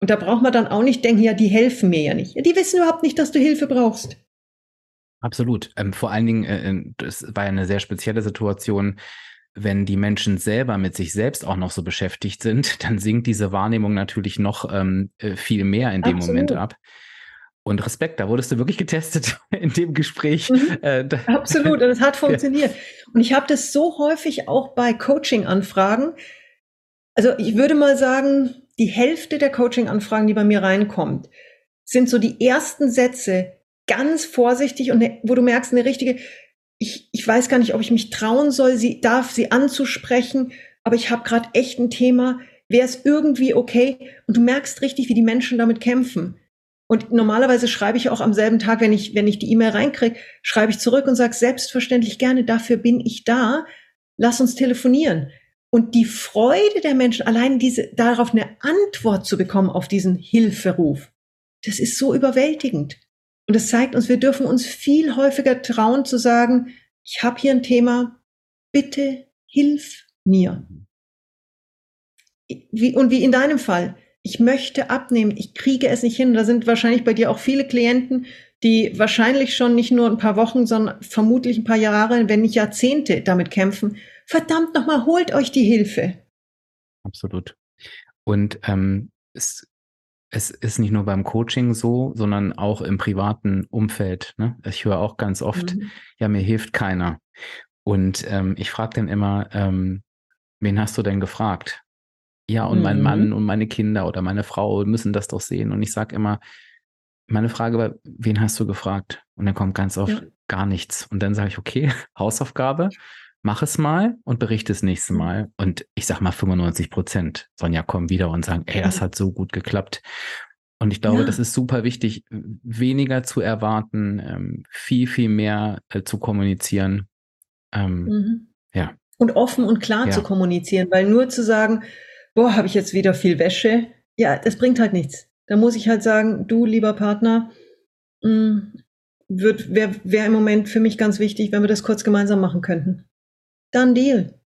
Und da braucht man dann auch nicht denken, ja, die helfen mir ja nicht. Ja, die wissen überhaupt nicht, dass du Hilfe brauchst. Absolut. Ähm, vor allen Dingen, äh, das war ja eine sehr spezielle Situation. Wenn die Menschen selber mit sich selbst auch noch so beschäftigt sind, dann sinkt diese Wahrnehmung natürlich noch ähm, äh, viel mehr in dem Absolut. Moment ab. Und Respekt, da wurdest du wirklich getestet in dem Gespräch. Mhm. Äh, Absolut, und es hat funktioniert. Und ich habe das so häufig auch bei Coaching-Anfragen. Also ich würde mal sagen, die Hälfte der Coaching-Anfragen, die bei mir reinkommt, sind so die ersten Sätze ganz vorsichtig und ne, wo du merkst, eine richtige, ich, ich weiß gar nicht, ob ich mich trauen soll, sie darf sie anzusprechen, aber ich habe gerade echt ein Thema, wäre es irgendwie okay? Und du merkst richtig, wie die Menschen damit kämpfen. Und normalerweise schreibe ich auch am selben Tag, wenn ich, wenn ich die E-Mail reinkriege, schreibe ich zurück und sage selbstverständlich gerne, dafür bin ich da. Lass uns telefonieren. Und die Freude der Menschen, allein diese, darauf eine Antwort zu bekommen auf diesen Hilferuf, das ist so überwältigend. Und das zeigt uns, wir dürfen uns viel häufiger trauen zu sagen, ich habe hier ein Thema, bitte hilf mir. Wie, und wie in deinem Fall, ich möchte abnehmen, ich kriege es nicht hin. Da sind wahrscheinlich bei dir auch viele Klienten, die wahrscheinlich schon nicht nur ein paar Wochen, sondern vermutlich ein paar Jahre, wenn nicht Jahrzehnte damit kämpfen. Verdammt nochmal, holt euch die Hilfe. Absolut. Und ähm, es, es ist nicht nur beim Coaching so, sondern auch im privaten Umfeld. Ne? Ich höre auch ganz oft, mhm. ja, mir hilft keiner. Und ähm, ich frage dann immer, ähm, wen hast du denn gefragt? Ja, und mein Mann mhm. und meine Kinder oder meine Frau müssen das doch sehen. Und ich sage immer, meine Frage war, wen hast du gefragt? Und dann kommt ganz oft ja. gar nichts. Und dann sage ich, okay, Hausaufgabe, mach es mal und berichte das nächste mhm. Mal. Und ich sag mal 95 Prozent. Sonja kommen wieder und sagen, ey, das hat so gut geklappt. Und ich glaube, ja. das ist super wichtig, weniger zu erwarten, ähm, viel, viel mehr äh, zu kommunizieren. Ähm, mhm. Ja. Und offen und klar ja. zu kommunizieren, weil nur zu sagen, boah, habe ich jetzt wieder viel Wäsche. Ja, das bringt halt nichts. Da muss ich halt sagen, du, lieber Partner, mm, wäre wär im Moment für mich ganz wichtig, wenn wir das kurz gemeinsam machen könnten. Dann Deal.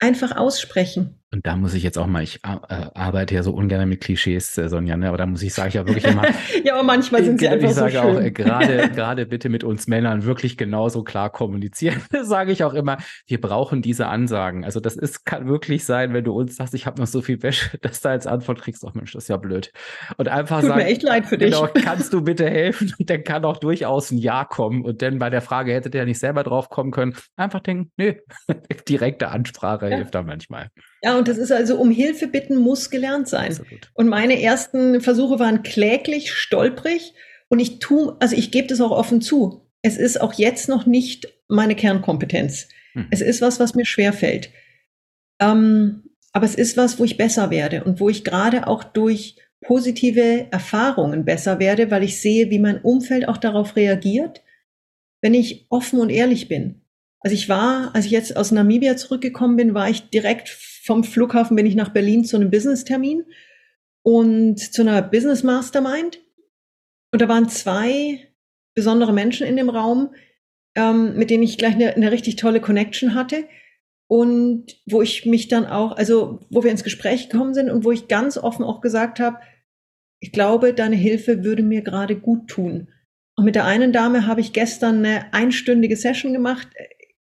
Einfach aussprechen. Und da muss ich jetzt auch mal, ich äh, arbeite ja so ungern mit Klischees, äh, Sonja, ne? aber da muss ich, sage ich ja wirklich immer. ja, aber manchmal sind sie ich, einfach ich sage so schön. auch, äh, gerade, gerade bitte mit uns Männern wirklich genauso klar kommunizieren. sage ich auch immer, wir brauchen diese Ansagen. Also das ist, kann wirklich sein, wenn du uns sagst, ich habe noch so viel Wäsche, dass du als Antwort kriegst, ach Mensch, das ist ja blöd. Und einfach Tut sagen, mir echt leid für dich. Genau, kannst du bitte helfen? Und dann kann auch durchaus ein Ja kommen. Und dann bei der Frage, hättet ihr ja nicht selber drauf kommen können, einfach denken, nee, direkte Ansprache ja. hilft da manchmal. Ja, und das ist also, um Hilfe bitten muss gelernt sein. Absolut. Und meine ersten Versuche waren kläglich, stolprig. Und ich tue, also ich gebe das auch offen zu. Es ist auch jetzt noch nicht meine Kernkompetenz. Hm. Es ist was, was mir schwerfällt. Ähm, aber es ist was, wo ich besser werde und wo ich gerade auch durch positive Erfahrungen besser werde, weil ich sehe, wie mein Umfeld auch darauf reagiert, wenn ich offen und ehrlich bin. Also ich war, als ich jetzt aus Namibia zurückgekommen bin, war ich direkt vom Flughafen bin ich nach Berlin zu einem Business-Termin und zu einer Business Mastermind. Und da waren zwei besondere Menschen in dem Raum, ähm, mit denen ich gleich eine, eine richtig tolle Connection hatte und wo ich mich dann auch, also wo wir ins Gespräch gekommen sind und wo ich ganz offen auch gesagt habe, ich glaube, deine Hilfe würde mir gerade gut tun. Und mit der einen Dame habe ich gestern eine einstündige Session gemacht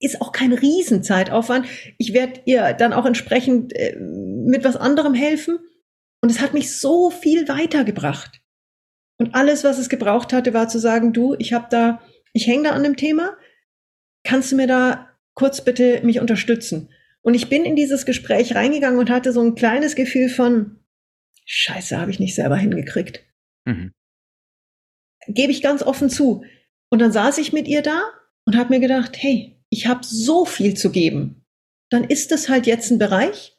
ist auch kein Riesenzeitaufwand. Ich werde ihr dann auch entsprechend äh, mit was anderem helfen. Und es hat mich so viel weitergebracht. Und alles, was es gebraucht hatte, war zu sagen, du, ich habe da, ich hänge da an dem Thema. Kannst du mir da kurz bitte mich unterstützen? Und ich bin in dieses Gespräch reingegangen und hatte so ein kleines Gefühl von, Scheiße, habe ich nicht selber hingekriegt. Mhm. Gebe ich ganz offen zu. Und dann saß ich mit ihr da und habe mir gedacht, hey, ich habe so viel zu geben. Dann ist es halt jetzt ein Bereich,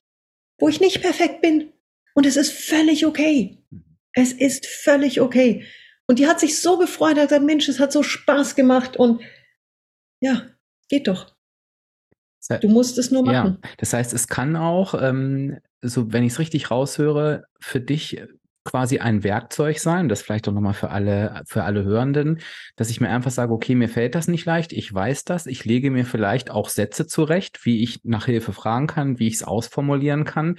wo ich nicht perfekt bin. Und es ist völlig okay. Es ist völlig okay. Und die hat sich so gefreut, hat gesagt, Mensch, es hat so Spaß gemacht und ja, geht doch. Du musst es nur machen. Ja, das heißt, es kann auch, ähm, so wenn ich es richtig raushöre, für dich quasi ein Werkzeug sein, das vielleicht auch nochmal für alle, für alle Hörenden, dass ich mir einfach sage, okay, mir fällt das nicht leicht, ich weiß das, ich lege mir vielleicht auch Sätze zurecht, wie ich nach Hilfe fragen kann, wie ich es ausformulieren kann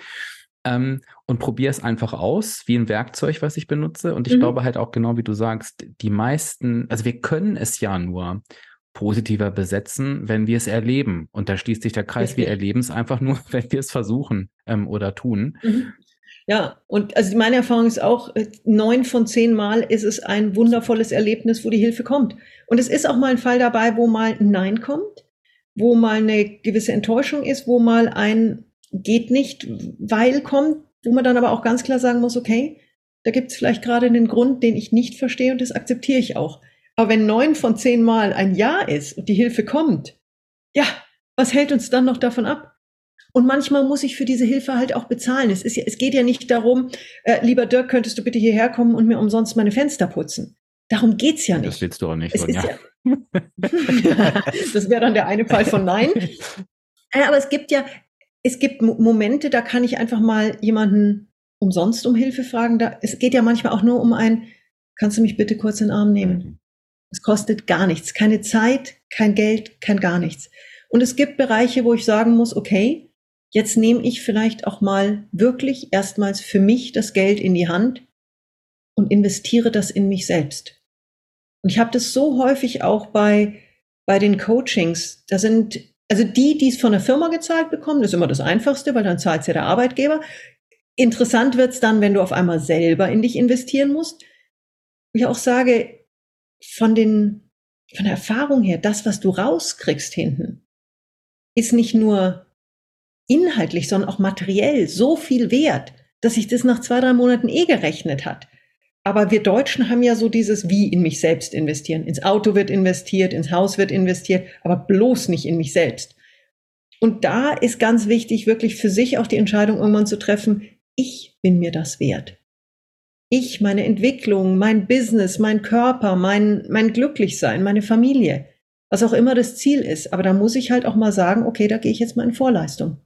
ähm, und probiere es einfach aus, wie ein Werkzeug, was ich benutze. Und ich mhm. glaube halt auch genau, wie du sagst, die meisten, also wir können es ja nur positiver besetzen, wenn wir es erleben. Und da schließt sich der Kreis, Richtig. wir erleben es einfach nur, wenn wir es versuchen ähm, oder tun. Mhm. Ja, und also meine Erfahrung ist auch, äh, neun von zehn Mal ist es ein wundervolles Erlebnis, wo die Hilfe kommt. Und es ist auch mal ein Fall dabei, wo mal ein Nein kommt, wo mal eine gewisse Enttäuschung ist, wo mal ein geht nicht, weil kommt, wo man dann aber auch ganz klar sagen muss, okay, da gibt es vielleicht gerade einen Grund, den ich nicht verstehe und das akzeptiere ich auch. Aber wenn neun von zehn Mal ein Ja ist und die Hilfe kommt, ja, was hält uns dann noch davon ab? Und manchmal muss ich für diese Hilfe halt auch bezahlen. Es, ist ja, es geht ja nicht darum, äh, lieber Dirk, könntest du bitte hierher kommen und mir umsonst meine Fenster putzen. Darum geht's ja nicht. Das willst du auch nicht, es Sonja. Ja, das wäre dann der eine Fall von Nein. Äh, aber es gibt ja, es gibt Momente, da kann ich einfach mal jemanden umsonst um Hilfe fragen. Da, es geht ja manchmal auch nur um ein, kannst du mich bitte kurz in den Arm nehmen? Mhm. Es kostet gar nichts, keine Zeit, kein Geld, kein gar nichts. Und es gibt Bereiche, wo ich sagen muss, okay, jetzt nehme ich vielleicht auch mal wirklich erstmals für mich das Geld in die Hand und investiere das in mich selbst. Und ich habe das so häufig auch bei, bei den Coachings. Da sind also die, die es von der Firma gezahlt bekommen, das ist immer das Einfachste, weil dann zahlt es ja der Arbeitgeber. Interessant wird es dann, wenn du auf einmal selber in dich investieren musst. Ich auch sage, von den, von der Erfahrung her, das, was du rauskriegst hinten, ist nicht nur inhaltlich, sondern auch materiell so viel wert, dass sich das nach zwei, drei Monaten eh gerechnet hat. Aber wir Deutschen haben ja so dieses wie in mich selbst investieren. Ins Auto wird investiert, ins Haus wird investiert, aber bloß nicht in mich selbst. Und da ist ganz wichtig, wirklich für sich auch die Entscheidung irgendwann zu treffen, ich bin mir das wert. Ich, meine Entwicklung, mein Business, mein Körper, mein, mein Glücklichsein, meine Familie, was auch immer das Ziel ist. Aber da muss ich halt auch mal sagen, okay, da gehe ich jetzt mal in Vorleistung.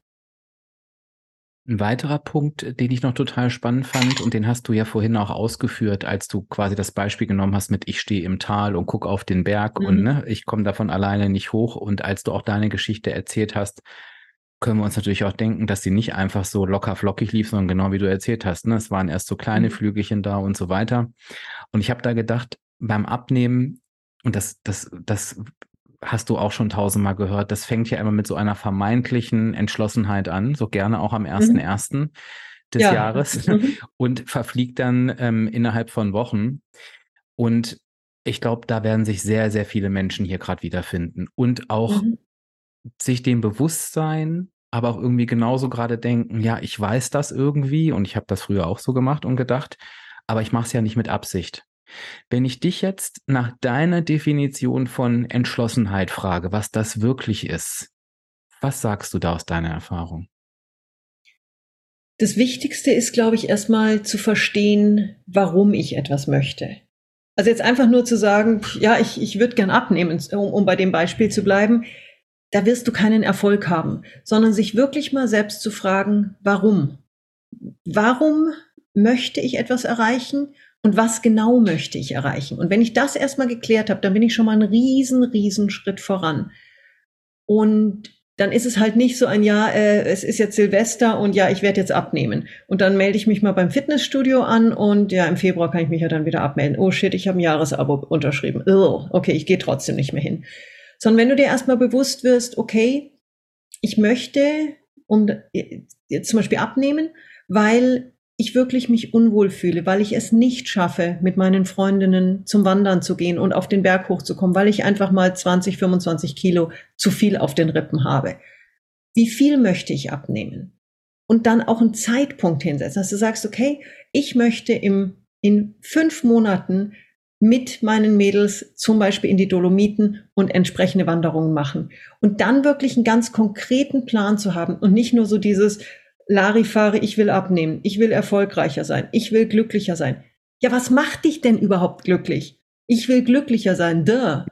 Ein weiterer Punkt, den ich noch total spannend fand, und den hast du ja vorhin auch ausgeführt, als du quasi das Beispiel genommen hast mit ich stehe im Tal und gucke auf den Berg mhm. und ne, ich komme davon alleine nicht hoch. Und als du auch deine Geschichte erzählt hast, können wir uns natürlich auch denken, dass sie nicht einfach so locker flockig lief, sondern genau wie du erzählt hast. Ne? Es waren erst so kleine mhm. Flügelchen da und so weiter. Und ich habe da gedacht, beim Abnehmen, und das, das, das hast du auch schon tausendmal gehört, das fängt ja immer mit so einer vermeintlichen Entschlossenheit an, so gerne auch am 1.1. Mhm. des ja. Jahres mhm. und verfliegt dann ähm, innerhalb von Wochen. Und ich glaube, da werden sich sehr, sehr viele Menschen hier gerade wiederfinden und auch mhm. sich dem Bewusstsein, aber auch irgendwie genauso gerade denken, ja, ich weiß das irgendwie und ich habe das früher auch so gemacht und gedacht, aber ich mache es ja nicht mit Absicht. Wenn ich dich jetzt nach deiner Definition von Entschlossenheit frage, was das wirklich ist, was sagst du da aus deiner Erfahrung? Das Wichtigste ist, glaube ich, erstmal zu verstehen, warum ich etwas möchte. Also jetzt einfach nur zu sagen, ja, ich, ich würde gern abnehmen, um, um bei dem Beispiel zu bleiben, da wirst du keinen Erfolg haben, sondern sich wirklich mal selbst zu fragen, warum? Warum möchte ich etwas erreichen und was genau möchte ich erreichen. Und wenn ich das erstmal geklärt habe, dann bin ich schon mal einen riesen, riesen Schritt voran. Und dann ist es halt nicht so ein Ja, äh, es ist jetzt Silvester und ja, ich werde jetzt abnehmen. Und dann melde ich mich mal beim Fitnessstudio an und ja, im Februar kann ich mich ja dann wieder abmelden. Oh shit, ich habe ein Jahresabo unterschrieben. Oh, okay, ich gehe trotzdem nicht mehr hin. Sondern wenn du dir erstmal bewusst wirst, okay, ich möchte um jetzt zum Beispiel abnehmen, weil ich wirklich mich unwohl fühle, weil ich es nicht schaffe, mit meinen Freundinnen zum Wandern zu gehen und auf den Berg hochzukommen, weil ich einfach mal 20, 25 Kilo zu viel auf den Rippen habe. Wie viel möchte ich abnehmen? Und dann auch einen Zeitpunkt hinsetzen, dass du sagst, okay, ich möchte im in fünf Monaten mit meinen Mädels zum Beispiel in die Dolomiten und entsprechende Wanderungen machen. Und dann wirklich einen ganz konkreten Plan zu haben und nicht nur so dieses Larifare, ich will abnehmen, ich will erfolgreicher sein, ich will glücklicher sein. Ja, was macht dich denn überhaupt glücklich? Ich will glücklicher sein, duh.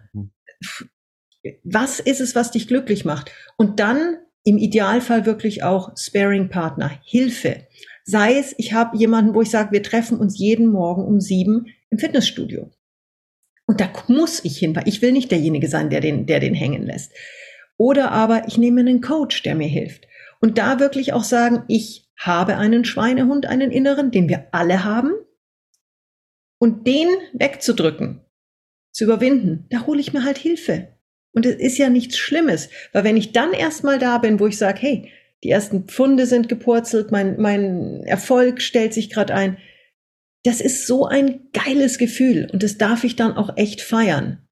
Was ist es, was dich glücklich macht? Und dann im Idealfall wirklich auch Sparing-Partner, Hilfe. Sei es, ich habe jemanden, wo ich sage, wir treffen uns jeden Morgen um sieben im Fitnessstudio. Und da muss ich hin, weil ich will nicht derjenige sein, der den, der den hängen lässt. Oder aber ich nehme einen Coach, der mir hilft. Und da wirklich auch sagen, ich habe einen Schweinehund, einen inneren, den wir alle haben. Und den wegzudrücken, zu überwinden, da hole ich mir halt Hilfe. Und es ist ja nichts Schlimmes, weil wenn ich dann erstmal da bin, wo ich sage, hey, die ersten Pfunde sind gepurzelt, mein, mein Erfolg stellt sich gerade ein, das ist so ein geiles Gefühl und das darf ich dann auch echt feiern.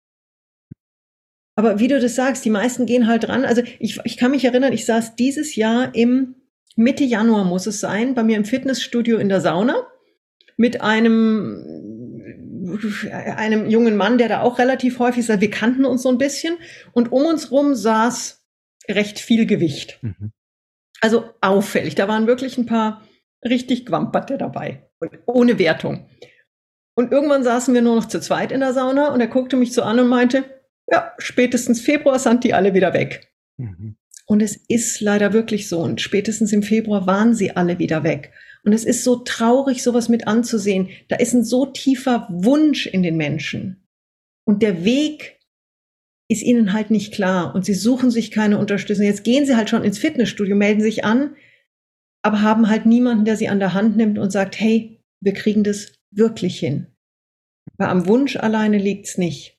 Aber wie du das sagst, die meisten gehen halt ran. Also ich, ich kann mich erinnern, ich saß dieses Jahr im Mitte Januar muss es sein, bei mir im Fitnessstudio in der Sauna mit einem einem jungen Mann, der da auch relativ häufig saß. Wir kannten uns so ein bisschen und um uns rum saß recht viel Gewicht. Mhm. Also auffällig. Da waren wirklich ein paar richtig Quamperte dabei. Ohne Wertung. Und irgendwann saßen wir nur noch zu zweit in der Sauna und er guckte mich so an und meinte, ja, spätestens Februar sind die alle wieder weg. Mhm. Und es ist leider wirklich so. Und spätestens im Februar waren sie alle wieder weg. Und es ist so traurig, sowas mit anzusehen. Da ist ein so tiefer Wunsch in den Menschen. Und der Weg ist ihnen halt nicht klar. Und sie suchen sich keine Unterstützung. Jetzt gehen sie halt schon ins Fitnessstudio, melden sich an, aber haben halt niemanden, der sie an der Hand nimmt und sagt, hey, wir kriegen das wirklich hin. Weil am Wunsch alleine liegt's nicht.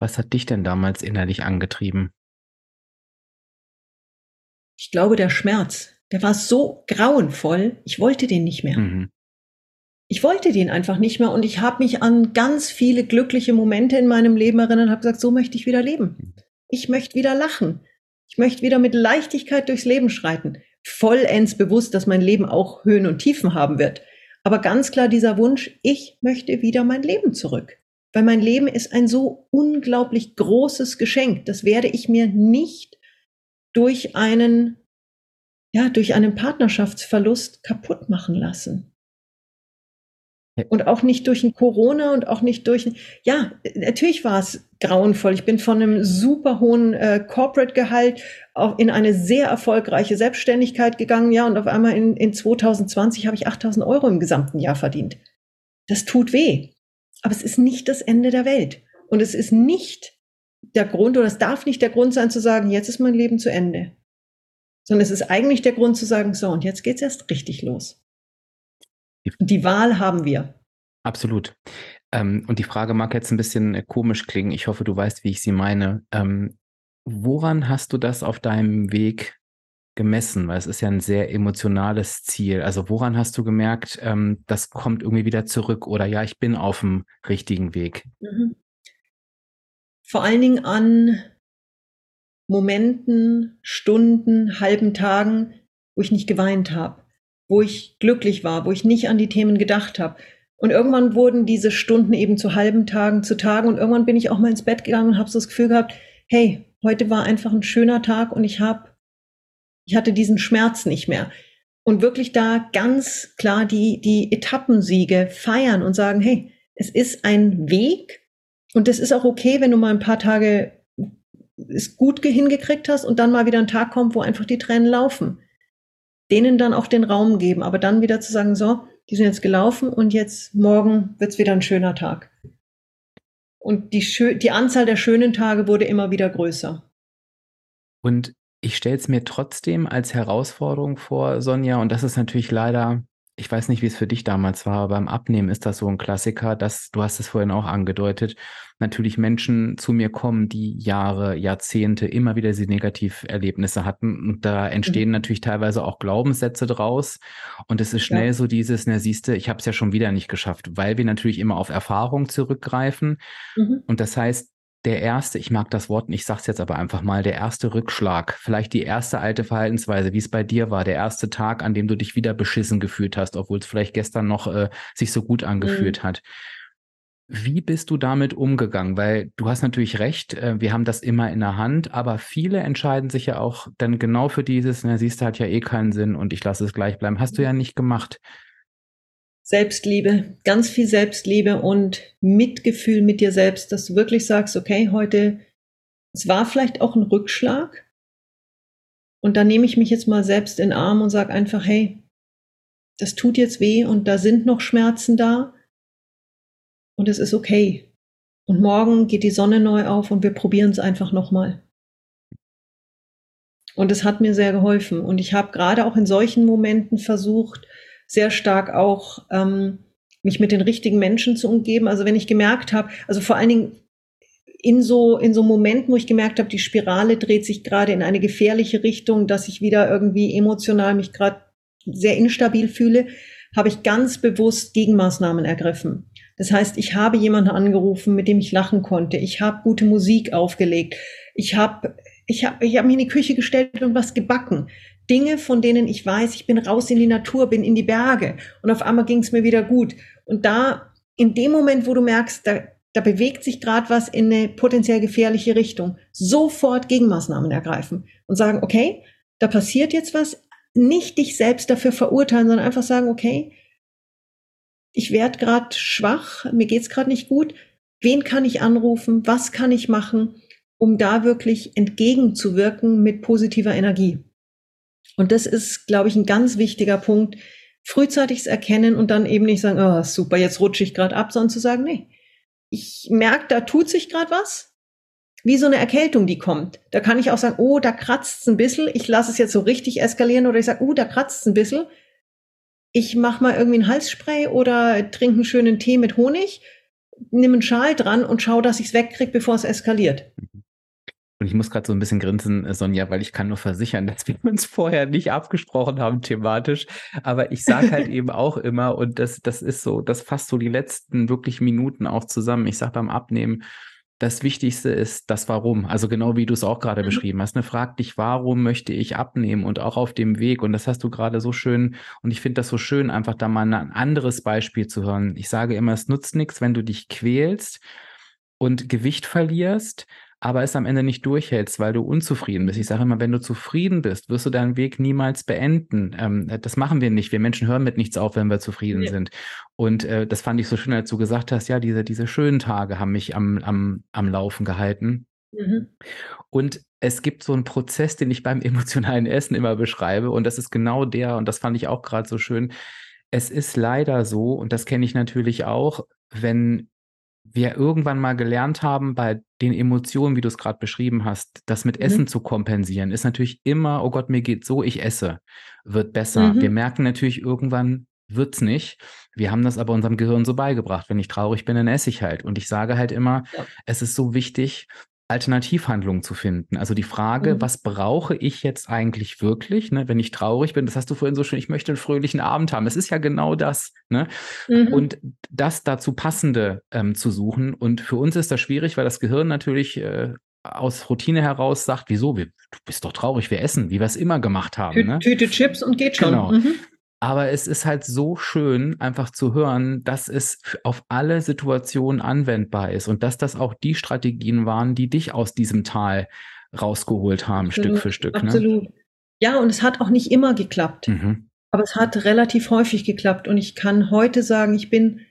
Was hat dich denn damals innerlich angetrieben? Ich glaube, der Schmerz. Der war so grauenvoll, ich wollte den nicht mehr. Mhm. Ich wollte den einfach nicht mehr und ich habe mich an ganz viele glückliche Momente in meinem Leben erinnert und habe gesagt, so möchte ich wieder leben. Ich möchte wieder lachen. Ich möchte wieder mit Leichtigkeit durchs Leben schreiten vollends bewusst, dass mein Leben auch Höhen und Tiefen haben wird. Aber ganz klar dieser Wunsch, ich möchte wieder mein Leben zurück. Weil mein Leben ist ein so unglaublich großes Geschenk. Das werde ich mir nicht durch einen, ja, durch einen Partnerschaftsverlust kaputt machen lassen. Und auch nicht durch ein Corona und auch nicht durch ein, ja, natürlich war es grauenvoll. Ich bin von einem super hohen äh, Corporate-Gehalt auch in eine sehr erfolgreiche Selbstständigkeit gegangen, ja, und auf einmal in, in 2020 habe ich 8000 Euro im gesamten Jahr verdient. Das tut weh. Aber es ist nicht das Ende der Welt. Und es ist nicht der Grund, oder es darf nicht der Grund sein zu sagen, jetzt ist mein Leben zu Ende. Sondern es ist eigentlich der Grund zu sagen, so, und jetzt geht's erst richtig los. Die Wahl haben wir. Absolut. Ähm, und die Frage mag jetzt ein bisschen äh, komisch klingen. Ich hoffe, du weißt, wie ich sie meine. Ähm, woran hast du das auf deinem Weg gemessen? Weil es ist ja ein sehr emotionales Ziel. Also woran hast du gemerkt, ähm, das kommt irgendwie wieder zurück oder ja, ich bin auf dem richtigen Weg? Mhm. Vor allen Dingen an Momenten, Stunden, halben Tagen, wo ich nicht geweint habe wo ich glücklich war, wo ich nicht an die Themen gedacht habe. Und irgendwann wurden diese Stunden eben zu halben Tagen, zu Tagen und irgendwann bin ich auch mal ins Bett gegangen und habe so das Gefühl gehabt, hey, heute war einfach ein schöner Tag und ich habe, ich hatte diesen Schmerz nicht mehr. Und wirklich da ganz klar die, die Etappensiege feiern und sagen, hey, es ist ein Weg und es ist auch okay, wenn du mal ein paar Tage es gut hingekriegt hast und dann mal wieder ein Tag kommt, wo einfach die Tränen laufen denen dann auch den Raum geben, aber dann wieder zu sagen, so, die sind jetzt gelaufen und jetzt morgen wird es wieder ein schöner Tag. Und die, die Anzahl der schönen Tage wurde immer wieder größer. Und ich stelle es mir trotzdem als Herausforderung vor, Sonja, und das ist natürlich leider ich weiß nicht, wie es für dich damals war, aber beim Abnehmen ist das so ein Klassiker, dass, du hast es vorhin auch angedeutet, natürlich Menschen zu mir kommen, die Jahre, Jahrzehnte immer wieder diese Negativerlebnisse hatten. Und da entstehen mhm. natürlich teilweise auch Glaubenssätze draus. Und es ist schnell ja. so dieses, na siehste, ich habe es ja schon wieder nicht geschafft, weil wir natürlich immer auf Erfahrung zurückgreifen. Mhm. Und das heißt, der erste, ich mag das Wort, ich sag's jetzt aber einfach mal, der erste Rückschlag, vielleicht die erste alte Verhaltensweise, wie es bei dir war, der erste Tag, an dem du dich wieder beschissen gefühlt hast, obwohl es vielleicht gestern noch äh, sich so gut angefühlt mhm. hat. Wie bist du damit umgegangen? Weil du hast natürlich recht, äh, wir haben das immer in der Hand, aber viele entscheiden sich ja auch dann genau für dieses, na, siehst du, hat ja eh keinen Sinn und ich lasse es gleich bleiben. Hast du ja nicht gemacht. Selbstliebe, ganz viel Selbstliebe und Mitgefühl mit dir selbst, dass du wirklich sagst, okay, heute, es war vielleicht auch ein Rückschlag und dann nehme ich mich jetzt mal selbst in den Arm und sage einfach, hey, das tut jetzt weh und da sind noch Schmerzen da und es ist okay. Und morgen geht die Sonne neu auf und wir probieren es einfach nochmal. Und es hat mir sehr geholfen. Und ich habe gerade auch in solchen Momenten versucht, sehr stark auch ähm, mich mit den richtigen Menschen zu umgeben. Also wenn ich gemerkt habe, also vor allen Dingen in so, in so Momenten, wo ich gemerkt habe, die Spirale dreht sich gerade in eine gefährliche Richtung, dass ich wieder irgendwie emotional mich gerade sehr instabil fühle, habe ich ganz bewusst Gegenmaßnahmen ergriffen. Das heißt, ich habe jemanden angerufen, mit dem ich lachen konnte. Ich habe gute Musik aufgelegt. Ich habe ich hab, ich hab mich in die Küche gestellt und was gebacken. Dinge, von denen ich weiß, ich bin raus in die Natur, bin in die Berge und auf einmal ging es mir wieder gut. Und da, in dem Moment, wo du merkst, da, da bewegt sich gerade was in eine potenziell gefährliche Richtung, sofort Gegenmaßnahmen ergreifen und sagen, okay, da passiert jetzt was, nicht dich selbst dafür verurteilen, sondern einfach sagen, okay, ich werde gerade schwach, mir geht's gerade nicht gut, wen kann ich anrufen, was kann ich machen, um da wirklich entgegenzuwirken mit positiver Energie. Und das ist, glaube ich, ein ganz wichtiger Punkt. Frühzeitig erkennen und dann eben nicht sagen, oh, super, jetzt rutsche ich gerade ab, sondern zu sagen, nee, ich merke, da tut sich gerade was. Wie so eine Erkältung, die kommt. Da kann ich auch sagen, oh, da kratzt es ein bisschen. Ich lasse es jetzt so richtig eskalieren oder ich sage, oh, da kratzt es ein bisschen. Ich mache mal irgendwie ein Halsspray oder trinke einen schönen Tee mit Honig, nimm einen Schal dran und schau, dass ich es wegkriege, bevor es eskaliert. Und ich muss gerade so ein bisschen grinsen, äh, Sonja, weil ich kann nur versichern, dass wir uns vorher nicht abgesprochen haben thematisch. Aber ich sage halt eben auch immer, und das, das ist so, das fasst so die letzten wirklich Minuten auch zusammen. Ich sage beim Abnehmen, das Wichtigste ist das Warum. Also genau wie du es auch gerade mhm. beschrieben hast. Ne? Frag dich, warum möchte ich abnehmen und auch auf dem Weg. Und das hast du gerade so schön. Und ich finde das so schön, einfach da mal ein anderes Beispiel zu hören. Ich sage immer, es nutzt nichts, wenn du dich quälst und Gewicht verlierst, aber es am Ende nicht durchhältst, weil du unzufrieden bist. Ich sage immer, wenn du zufrieden bist, wirst du deinen Weg niemals beenden. Ähm, das machen wir nicht. Wir Menschen hören mit nichts auf, wenn wir zufrieden ja. sind. Und äh, das fand ich so schön, als du gesagt hast, ja, diese, diese schönen Tage haben mich am, am, am Laufen gehalten. Mhm. Und es gibt so einen Prozess, den ich beim emotionalen Essen immer beschreibe. Und das ist genau der, und das fand ich auch gerade so schön. Es ist leider so, und das kenne ich natürlich auch, wenn wir irgendwann mal gelernt haben, bei den Emotionen, wie du es gerade beschrieben hast, das mit mhm. Essen zu kompensieren, ist natürlich immer, oh Gott, mir geht so, ich esse, wird besser. Mhm. Wir merken natürlich irgendwann, wird's nicht. Wir haben das aber unserem Gehirn so beigebracht. Wenn ich traurig bin, dann esse ich halt. Und ich sage halt immer, ja. es ist so wichtig, Alternativhandlungen zu finden. Also die Frage, mhm. was brauche ich jetzt eigentlich wirklich, ne, wenn ich traurig bin? Das hast du vorhin so schön, ich möchte einen fröhlichen Abend haben. Es ist ja genau das. Ne? Mhm. Und das dazu passende ähm, zu suchen. Und für uns ist das schwierig, weil das Gehirn natürlich äh, aus Routine heraus sagt, wieso? Wir, du bist doch traurig, wir essen, wie wir es immer gemacht haben. Tü ne? Tüte Chips und geht schon. Genau. Mhm. Aber es ist halt so schön, einfach zu hören, dass es auf alle Situationen anwendbar ist und dass das auch die Strategien waren, die dich aus diesem Tal rausgeholt haben, absolut, Stück für Stück. Ne? Absolut. Ne? Ja, und es hat auch nicht immer geklappt. Mhm. Aber es hat relativ häufig geklappt. Und ich kann heute sagen, ich bin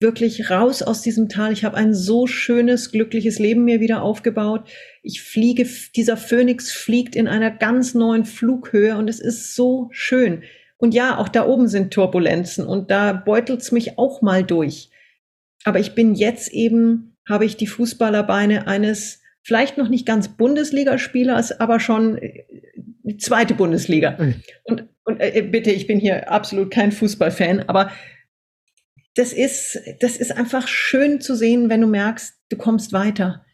wirklich raus aus diesem Tal. Ich habe ein so schönes, glückliches Leben mir wieder aufgebaut. Ich fliege, dieser Phönix fliegt in einer ganz neuen Flughöhe und es ist so schön. Und ja, auch da oben sind Turbulenzen und da beutelt's mich auch mal durch. Aber ich bin jetzt eben, habe ich die Fußballerbeine eines vielleicht noch nicht ganz Bundesligaspielers, aber schon äh, zweite Bundesliga. Mhm. Und, und äh, bitte, ich bin hier absolut kein Fußballfan, aber das ist, das ist einfach schön zu sehen, wenn du merkst, du kommst weiter.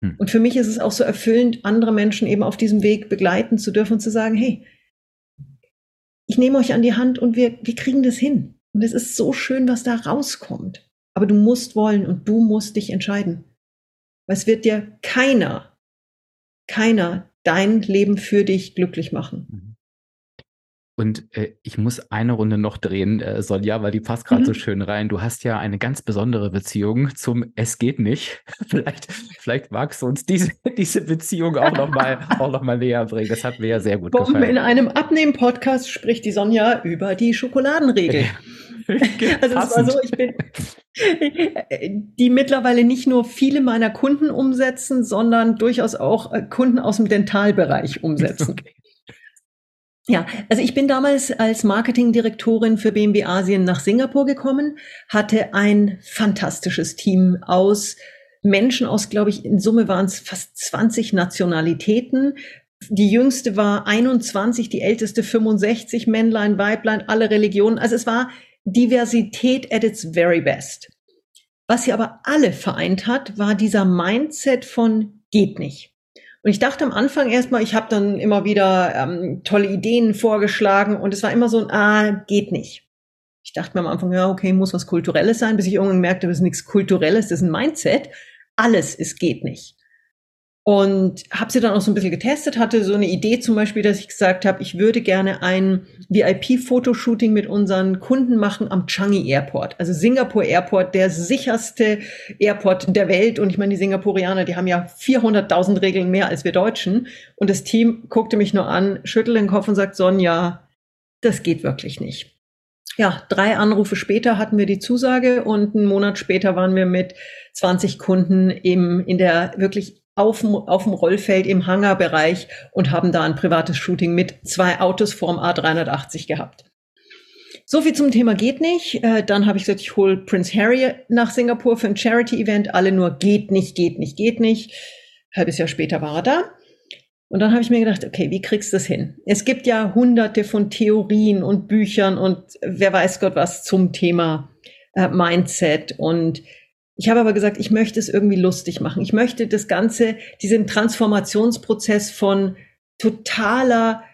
Mhm. Und für mich ist es auch so erfüllend, andere Menschen eben auf diesem Weg begleiten zu dürfen und zu sagen, hey, ich nehme euch an die Hand und wir, wir kriegen das hin. Und es ist so schön, was da rauskommt. Aber du musst wollen und du musst dich entscheiden. Weil es wird dir keiner, keiner dein Leben für dich glücklich machen. Mhm. Und äh, ich muss eine Runde noch drehen, äh, Sonja, weil die passt gerade mhm. so schön rein. Du hast ja eine ganz besondere Beziehung zum Es geht nicht. vielleicht, vielleicht magst du uns diese, diese Beziehung auch nochmal noch näher bringen. Das hat mir ja sehr gut Bomben gefallen. In einem Abnehmen-Podcast spricht die Sonja über die Schokoladenregel. also es war so, ich bin die mittlerweile nicht nur viele meiner Kunden umsetzen, sondern durchaus auch äh, Kunden aus dem Dentalbereich umsetzen. Okay. Ja, also ich bin damals als Marketingdirektorin für BMW Asien nach Singapur gekommen, hatte ein fantastisches Team aus Menschen aus, glaube ich, in Summe waren es fast 20 Nationalitäten. Die jüngste war 21, die älteste 65, Männlein, Weiblein, alle Religionen. Also es war Diversität at its very best. Was sie aber alle vereint hat, war dieser Mindset von geht nicht. Und ich dachte am Anfang erstmal, ich habe dann immer wieder ähm, tolle Ideen vorgeschlagen und es war immer so ein, ah, geht nicht. Ich dachte mir am Anfang, ja, okay, muss was Kulturelles sein, bis ich irgendwann merkte, das ist nichts Kulturelles, das ist ein Mindset. Alles ist geht nicht. Und habe sie dann auch so ein bisschen getestet, hatte so eine Idee zum Beispiel, dass ich gesagt habe, ich würde gerne ein VIP-Fotoshooting mit unseren Kunden machen am Changi Airport. Also Singapur Airport, der sicherste Airport der Welt. Und ich meine, die Singapurianer, die haben ja 400.000 Regeln mehr als wir Deutschen. Und das Team guckte mich nur an, schüttelte den Kopf und sagt, Sonja, das geht wirklich nicht. Ja, drei Anrufe später hatten wir die Zusage und einen Monat später waren wir mit 20 Kunden im, in der wirklich auf dem, auf dem Rollfeld im Hangarbereich und haben da ein privates Shooting mit zwei Autos vorm A380 gehabt. So viel zum Thema geht nicht. Äh, dann habe ich gesagt, ich hole Prince Harry nach Singapur für ein Charity-Event. Alle nur geht nicht, geht nicht, geht nicht. halbes Jahr später war er da. Und dann habe ich mir gedacht, okay, wie kriegst du das hin? Es gibt ja hunderte von Theorien und Büchern und wer weiß Gott was zum Thema äh, Mindset und ich habe aber gesagt, ich möchte es irgendwie lustig machen. Ich möchte das Ganze, diesen Transformationsprozess von totaler,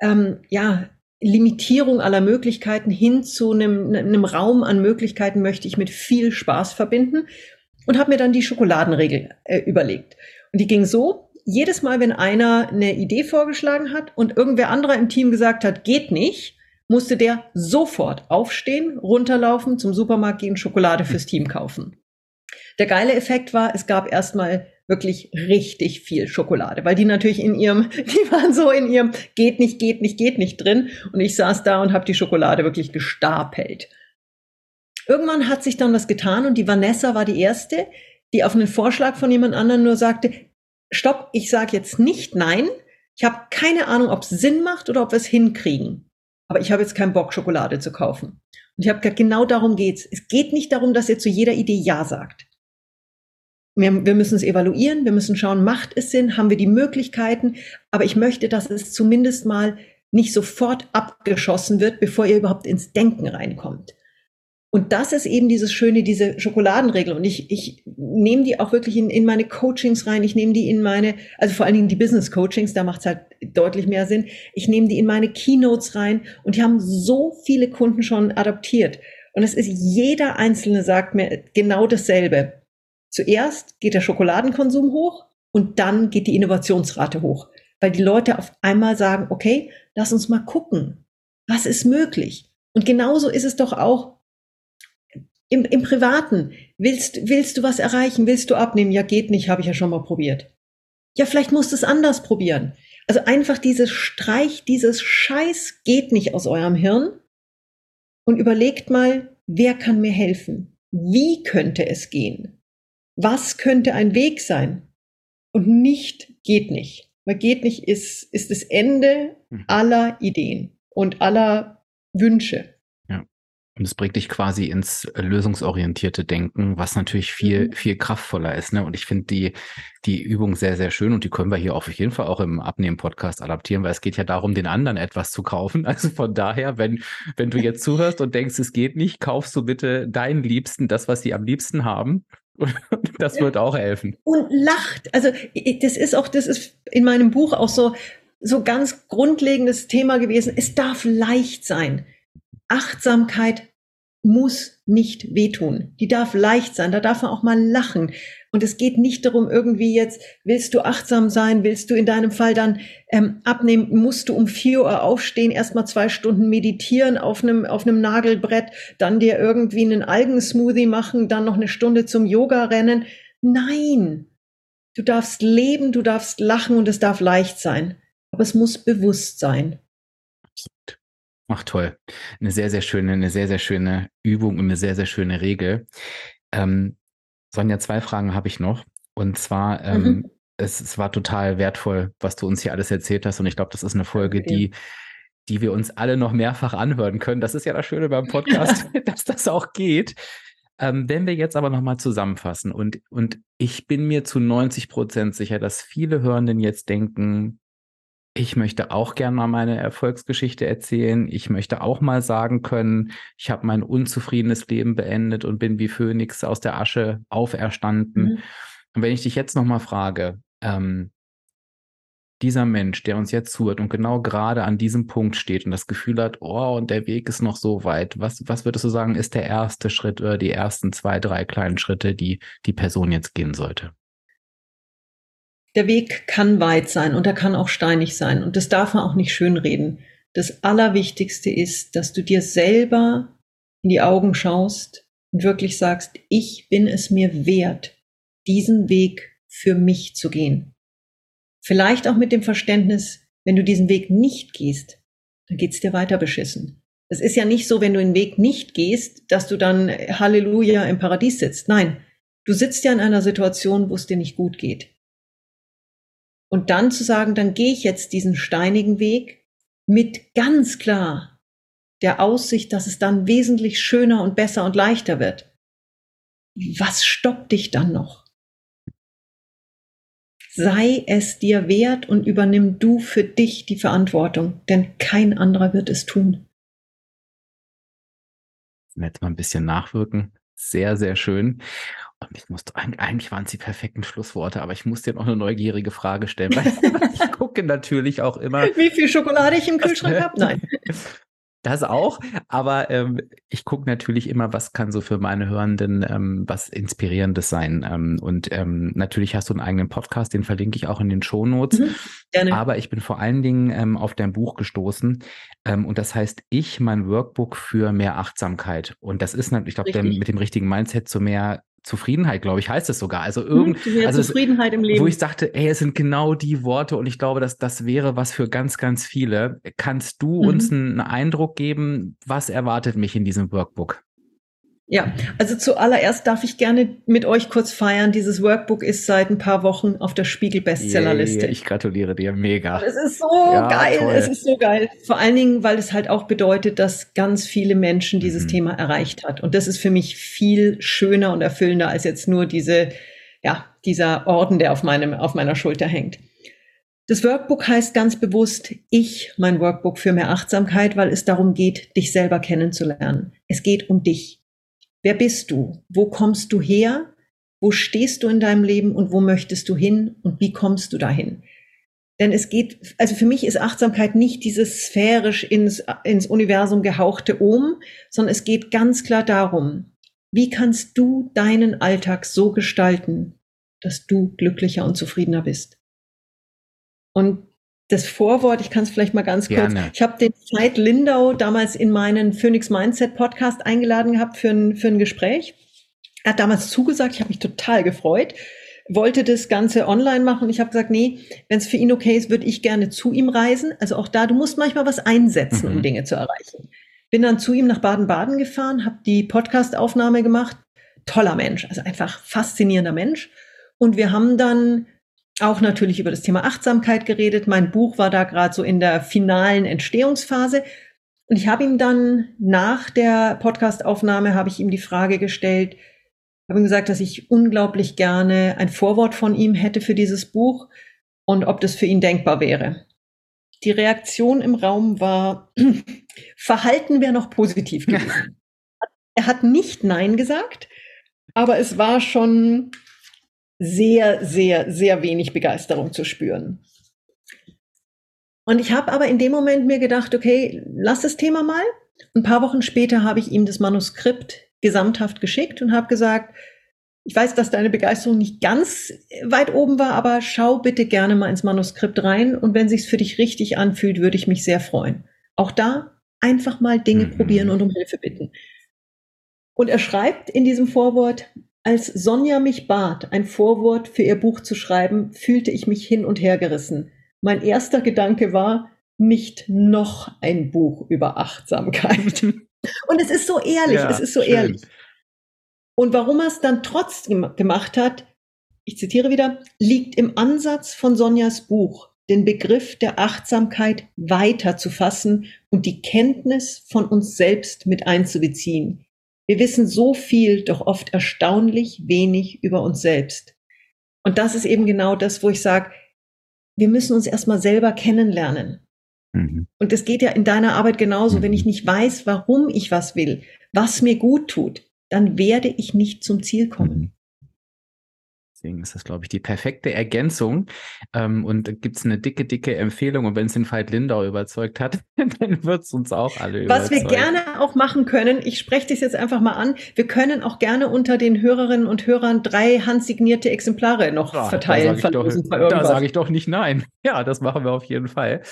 ähm, ja, Limitierung aller Möglichkeiten hin zu einem, einem Raum an Möglichkeiten möchte ich mit viel Spaß verbinden und habe mir dann die Schokoladenregel äh, überlegt. Und die ging so, jedes Mal, wenn einer eine Idee vorgeschlagen hat und irgendwer anderer im Team gesagt hat, geht nicht, musste der sofort aufstehen, runterlaufen, zum Supermarkt gehen, Schokolade fürs Team kaufen. Der geile Effekt war, es gab erstmal wirklich richtig viel Schokolade, weil die natürlich in ihrem, die waren so in ihrem geht nicht, geht nicht, geht nicht drin und ich saß da und habe die Schokolade wirklich gestapelt. Irgendwann hat sich dann was getan und die Vanessa war die erste, die auf einen Vorschlag von jemand anderem nur sagte, stopp, ich sage jetzt nicht nein, ich habe keine Ahnung, ob es Sinn macht oder ob wir es hinkriegen, aber ich habe jetzt keinen Bock Schokolade zu kaufen. Und ich habe gesagt, genau darum geht's. Es geht nicht darum, dass ihr zu jeder Idee ja sagt. Wir, wir müssen es evaluieren, wir müssen schauen, macht es Sinn, haben wir die Möglichkeiten, aber ich möchte, dass es zumindest mal nicht sofort abgeschossen wird, bevor ihr überhaupt ins Denken reinkommt. Und das ist eben dieses Schöne, diese Schokoladenregel. Und ich, ich nehme die auch wirklich in, in meine Coachings rein. Ich nehme die in meine, also vor allen Dingen die Business Coachings, da macht es halt deutlich mehr Sinn. Ich nehme die in meine Keynotes rein und die haben so viele Kunden schon adaptiert. Und es ist jeder Einzelne sagt mir genau dasselbe. Zuerst geht der Schokoladenkonsum hoch und dann geht die Innovationsrate hoch, weil die Leute auf einmal sagen, okay, lass uns mal gucken, was ist möglich. Und genauso ist es doch auch im, im Privaten. Willst, willst du was erreichen? Willst du abnehmen? Ja, geht nicht, habe ich ja schon mal probiert. Ja, vielleicht musst du es anders probieren. Also einfach dieses Streich, dieses Scheiß geht nicht aus eurem Hirn und überlegt mal, wer kann mir helfen? Wie könnte es gehen? Was könnte ein Weg sein? Und nicht geht nicht. Weil geht nicht ist, ist das Ende mhm. aller Ideen und aller Wünsche. Ja. Und es bringt dich quasi ins lösungsorientierte Denken, was natürlich viel, mhm. viel kraftvoller ist. Ne? Und ich finde die, die Übung sehr, sehr schön und die können wir hier auf jeden Fall auch im Abnehmen-Podcast adaptieren, weil es geht ja darum, den anderen etwas zu kaufen. Also von daher, wenn, wenn du jetzt zuhörst und denkst, es geht nicht, kaufst du bitte deinen Liebsten das, was sie am liebsten haben Das wird auch helfen. Und lacht. Also das ist auch, das ist in meinem Buch auch so, so ganz grundlegendes Thema gewesen. Es darf leicht sein. Achtsamkeit muss nicht wehtun. Die darf leicht sein. Da darf man auch mal lachen. Und es geht nicht darum, irgendwie jetzt, willst du achtsam sein, willst du in deinem Fall dann ähm, abnehmen, musst du um vier Uhr aufstehen, erstmal zwei Stunden meditieren auf einem, auf einem Nagelbrett, dann dir irgendwie einen Algensmoothie machen, dann noch eine Stunde zum Yoga rennen. Nein, du darfst leben, du darfst lachen und es darf leicht sein. Aber es muss bewusst sein. Ach toll. Eine sehr, sehr schöne, eine sehr, sehr schöne Übung und eine sehr, sehr schöne Regel. Ähm, Sonja, zwei Fragen habe ich noch. Und zwar, ähm, mhm. es, es, war total wertvoll, was du uns hier alles erzählt hast. Und ich glaube, das ist eine Folge, die, die wir uns alle noch mehrfach anhören können. Das ist ja das Schöne beim Podcast, dass das auch geht. Ähm, wenn wir jetzt aber nochmal zusammenfassen und, und ich bin mir zu 90 Prozent sicher, dass viele Hörenden jetzt denken, ich möchte auch gerne mal meine Erfolgsgeschichte erzählen. Ich möchte auch mal sagen können, ich habe mein unzufriedenes Leben beendet und bin wie Phönix aus der Asche auferstanden. Mhm. Und wenn ich dich jetzt nochmal frage, ähm, dieser Mensch, der uns jetzt zuhört und genau gerade an diesem Punkt steht und das Gefühl hat, oh, und der Weg ist noch so weit, was, was würdest du sagen, ist der erste Schritt oder die ersten zwei, drei kleinen Schritte, die die Person jetzt gehen sollte? Der Weg kann weit sein und er kann auch steinig sein und das darf man auch nicht schönreden. Das Allerwichtigste ist, dass du dir selber in die Augen schaust und wirklich sagst, ich bin es mir wert, diesen Weg für mich zu gehen. Vielleicht auch mit dem Verständnis, wenn du diesen Weg nicht gehst, dann geht's dir weiter beschissen. Es ist ja nicht so, wenn du den Weg nicht gehst, dass du dann Halleluja im Paradies sitzt. Nein, du sitzt ja in einer Situation, wo es dir nicht gut geht. Und dann zu sagen, dann gehe ich jetzt diesen steinigen Weg mit ganz klar der Aussicht, dass es dann wesentlich schöner und besser und leichter wird. Was stoppt dich dann noch? Sei es dir wert und übernimm du für dich die Verantwortung, denn kein anderer wird es tun. Jetzt mal ein bisschen nachwirken. Sehr, sehr schön. Und ich musste, eigentlich waren es die perfekten Schlussworte, aber ich musste dir noch eine neugierige Frage stellen, weil ich gucke natürlich auch immer. Wie viel Schokolade ich im Kühlschrank habe? Nein. Das auch, aber ähm, ich gucke natürlich immer, was kann so für meine Hörenden ähm, was Inspirierendes sein. Ähm, und ähm, natürlich hast du einen eigenen Podcast, den verlinke ich auch in den Shownotes. Mhm, gerne. Aber ich bin vor allen Dingen ähm, auf dein Buch gestoßen ähm, und das heißt Ich, mein Workbook für mehr Achtsamkeit. Und das ist natürlich, ich glaube, mit dem richtigen Mindset zu mehr Zufriedenheit, glaube ich, heißt es sogar. Also irgend, hm, also Zufriedenheit im Leben. Wo ich dachte, ey, es sind genau die Worte und ich glaube, dass das wäre was für ganz, ganz viele. Kannst du mhm. uns einen Eindruck geben, was erwartet mich in diesem Workbook? Ja, also zuallererst darf ich gerne mit euch kurz feiern. Dieses Workbook ist seit ein paar Wochen auf der Spiegel Bestsellerliste. Ich gratuliere dir, mega. Es ist so ja, geil, toll. es ist so geil. Vor allen Dingen, weil es halt auch bedeutet, dass ganz viele Menschen dieses mhm. Thema erreicht hat. Und das ist für mich viel schöner und erfüllender als jetzt nur diese, ja, dieser Orden, der auf meinem, auf meiner Schulter hängt. Das Workbook heißt ganz bewusst ich, mein Workbook für mehr Achtsamkeit, weil es darum geht, dich selber kennenzulernen. Es geht um dich. Wer bist du? Wo kommst du her? Wo stehst du in deinem Leben und wo möchtest du hin und wie kommst du dahin? Denn es geht, also für mich ist Achtsamkeit nicht dieses sphärisch ins, ins Universum gehauchte Ohm, sondern es geht ganz klar darum, wie kannst du deinen Alltag so gestalten, dass du glücklicher und zufriedener bist? Und das Vorwort, ich kann es vielleicht mal ganz kurz. Gerne. Ich habe den Veit Lindau damals in meinen Phoenix Mindset Podcast eingeladen gehabt für ein, für ein Gespräch. Er hat damals zugesagt, ich habe mich total gefreut, wollte das Ganze online machen. Ich habe gesagt, nee, wenn es für ihn okay ist, würde ich gerne zu ihm reisen. Also auch da, du musst manchmal was einsetzen, mhm. um Dinge zu erreichen. Bin dann zu ihm nach Baden-Baden gefahren, habe die Podcast-Aufnahme gemacht. Toller Mensch, also einfach faszinierender Mensch. Und wir haben dann auch natürlich über das Thema Achtsamkeit geredet. Mein Buch war da gerade so in der finalen Entstehungsphase. Und ich habe ihm dann nach der Podcastaufnahme habe ich ihm die Frage gestellt, habe ihm gesagt, dass ich unglaublich gerne ein Vorwort von ihm hätte für dieses Buch und ob das für ihn denkbar wäre. Die Reaktion im Raum war, Verhalten wäre noch positiv gewesen. er hat nicht Nein gesagt, aber es war schon sehr, sehr, sehr wenig Begeisterung zu spüren. Und ich habe aber in dem Moment mir gedacht, okay, lass das Thema mal. Ein paar Wochen später habe ich ihm das Manuskript gesamthaft geschickt und habe gesagt, Ich weiß, dass deine Begeisterung nicht ganz weit oben war, aber schau bitte gerne mal ins Manuskript rein und wenn sich's für dich richtig anfühlt, würde ich mich sehr freuen. Auch da einfach mal Dinge mhm. probieren und um Hilfe bitten. Und er schreibt in diesem Vorwort, als Sonja mich bat, ein Vorwort für ihr Buch zu schreiben, fühlte ich mich hin und her gerissen. Mein erster Gedanke war, nicht noch ein Buch über Achtsamkeit. und es ist so ehrlich, ja, es ist so schön. ehrlich. Und warum er es dann trotzdem gemacht hat, ich zitiere wieder, liegt im Ansatz von Sonjas Buch, den Begriff der Achtsamkeit weiter zu fassen und die Kenntnis von uns selbst mit einzubeziehen. Wir wissen so viel, doch oft erstaunlich wenig über uns selbst. Und das ist eben genau das, wo ich sage, wir müssen uns erstmal selber kennenlernen. Mhm. Und das geht ja in deiner Arbeit genauso. Mhm. Wenn ich nicht weiß, warum ich was will, was mir gut tut, dann werde ich nicht zum Ziel kommen. Deswegen ist das, glaube ich, die perfekte Ergänzung. Ähm, und gibt es eine dicke, dicke Empfehlung. Und wenn es den Veit Lindau überzeugt hat, dann wird es uns auch alle Was überzeugen. Was wir gerne auch machen können, ich spreche das jetzt einfach mal an, wir können auch gerne unter den Hörerinnen und Hörern drei handsignierte Exemplare noch ja, verteilen. Da sage ich, doch nicht nein. Ja, das machen wir auf jeden Fall.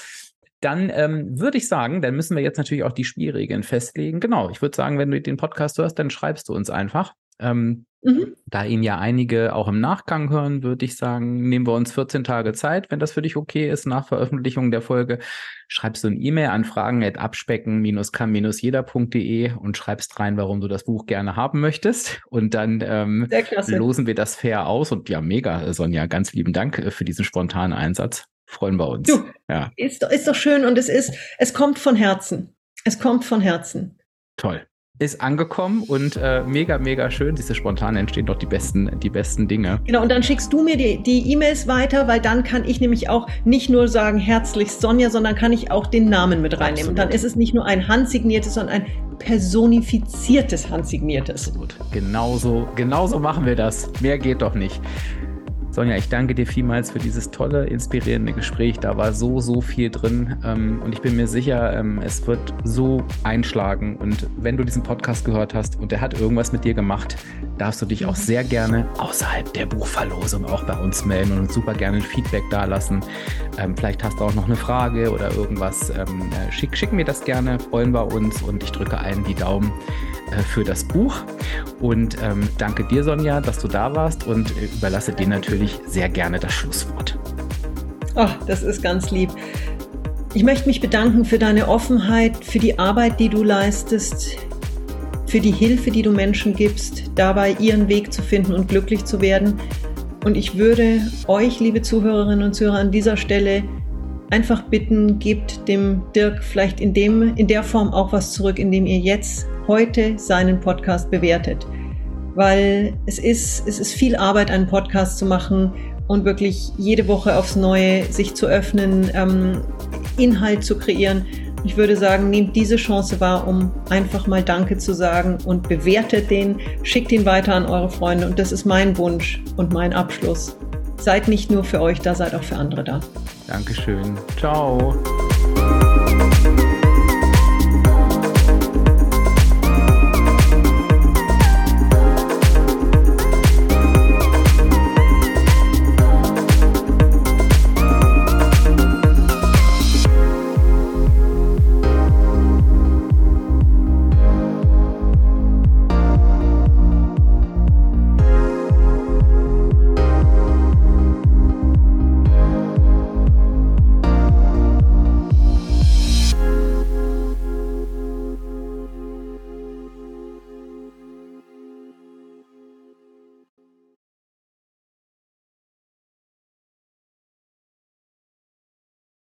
Dann ähm, würde ich sagen, dann müssen wir jetzt natürlich auch die Spielregeln festlegen. Genau, ich würde sagen, wenn du den Podcast hörst, dann schreibst du uns einfach. Ähm, mhm. Da ihn ja einige auch im Nachgang hören, würde ich sagen, nehmen wir uns 14 Tage Zeit, wenn das für dich okay ist, nach Veröffentlichung der Folge. Schreibst du ein E-Mail an fragen.abspecken-kann-jeder.de und schreibst rein, warum du das Buch gerne haben möchtest. Und dann ähm, losen wir das fair aus. Und ja, mega, Sonja, ganz lieben Dank äh, für diesen spontanen Einsatz. Freuen wir uns. Du, ja. ist, ist doch schön und es ist, es kommt von Herzen. Es kommt von Herzen. Toll ist angekommen und äh, mega, mega schön. Diese spontan entstehen doch die besten, die besten Dinge. Genau, und dann schickst du mir die, die E-Mails weiter, weil dann kann ich nämlich auch nicht nur sagen herzlichst Sonja, sondern kann ich auch den Namen mit reinnehmen. Absolut. Und dann ist es nicht nur ein handsigniertes, sondern ein personifiziertes handsigniertes. Absolut. Genauso, genauso machen wir das. Mehr geht doch nicht. Sonja, ich danke dir vielmals für dieses tolle, inspirierende Gespräch. Da war so, so viel drin ähm, und ich bin mir sicher, ähm, es wird so einschlagen. Und wenn du diesen Podcast gehört hast und der hat irgendwas mit dir gemacht, darfst du dich auch sehr gerne außerhalb der Buchverlosung auch bei uns melden und uns super gerne ein Feedback dalassen. Ähm, vielleicht hast du auch noch eine Frage oder irgendwas. Ähm, äh, schick, schick mir das gerne, freuen wir uns und ich drücke allen die Daumen äh, für das Buch. Und ähm, danke dir, Sonja, dass du da warst und äh, überlasse dir natürlich sehr gerne das Schlusswort. Ach, das ist ganz lieb. Ich möchte mich bedanken für deine Offenheit, für die Arbeit, die du leistest, für die Hilfe, die du Menschen gibst, dabei ihren Weg zu finden und glücklich zu werden. Und ich würde euch, liebe Zuhörerinnen und Zuhörer, an dieser Stelle einfach bitten, gebt dem Dirk vielleicht in, dem, in der Form auch was zurück, indem ihr jetzt heute seinen Podcast bewertet. Weil es ist, es ist viel Arbeit, einen Podcast zu machen und wirklich jede Woche aufs Neue sich zu öffnen, ähm, Inhalt zu kreieren. Ich würde sagen, nehmt diese Chance wahr, um einfach mal Danke zu sagen und bewertet den, schickt ihn weiter an eure Freunde. Und das ist mein Wunsch und mein Abschluss. Seid nicht nur für euch da, seid auch für andere da. Dankeschön. Ciao.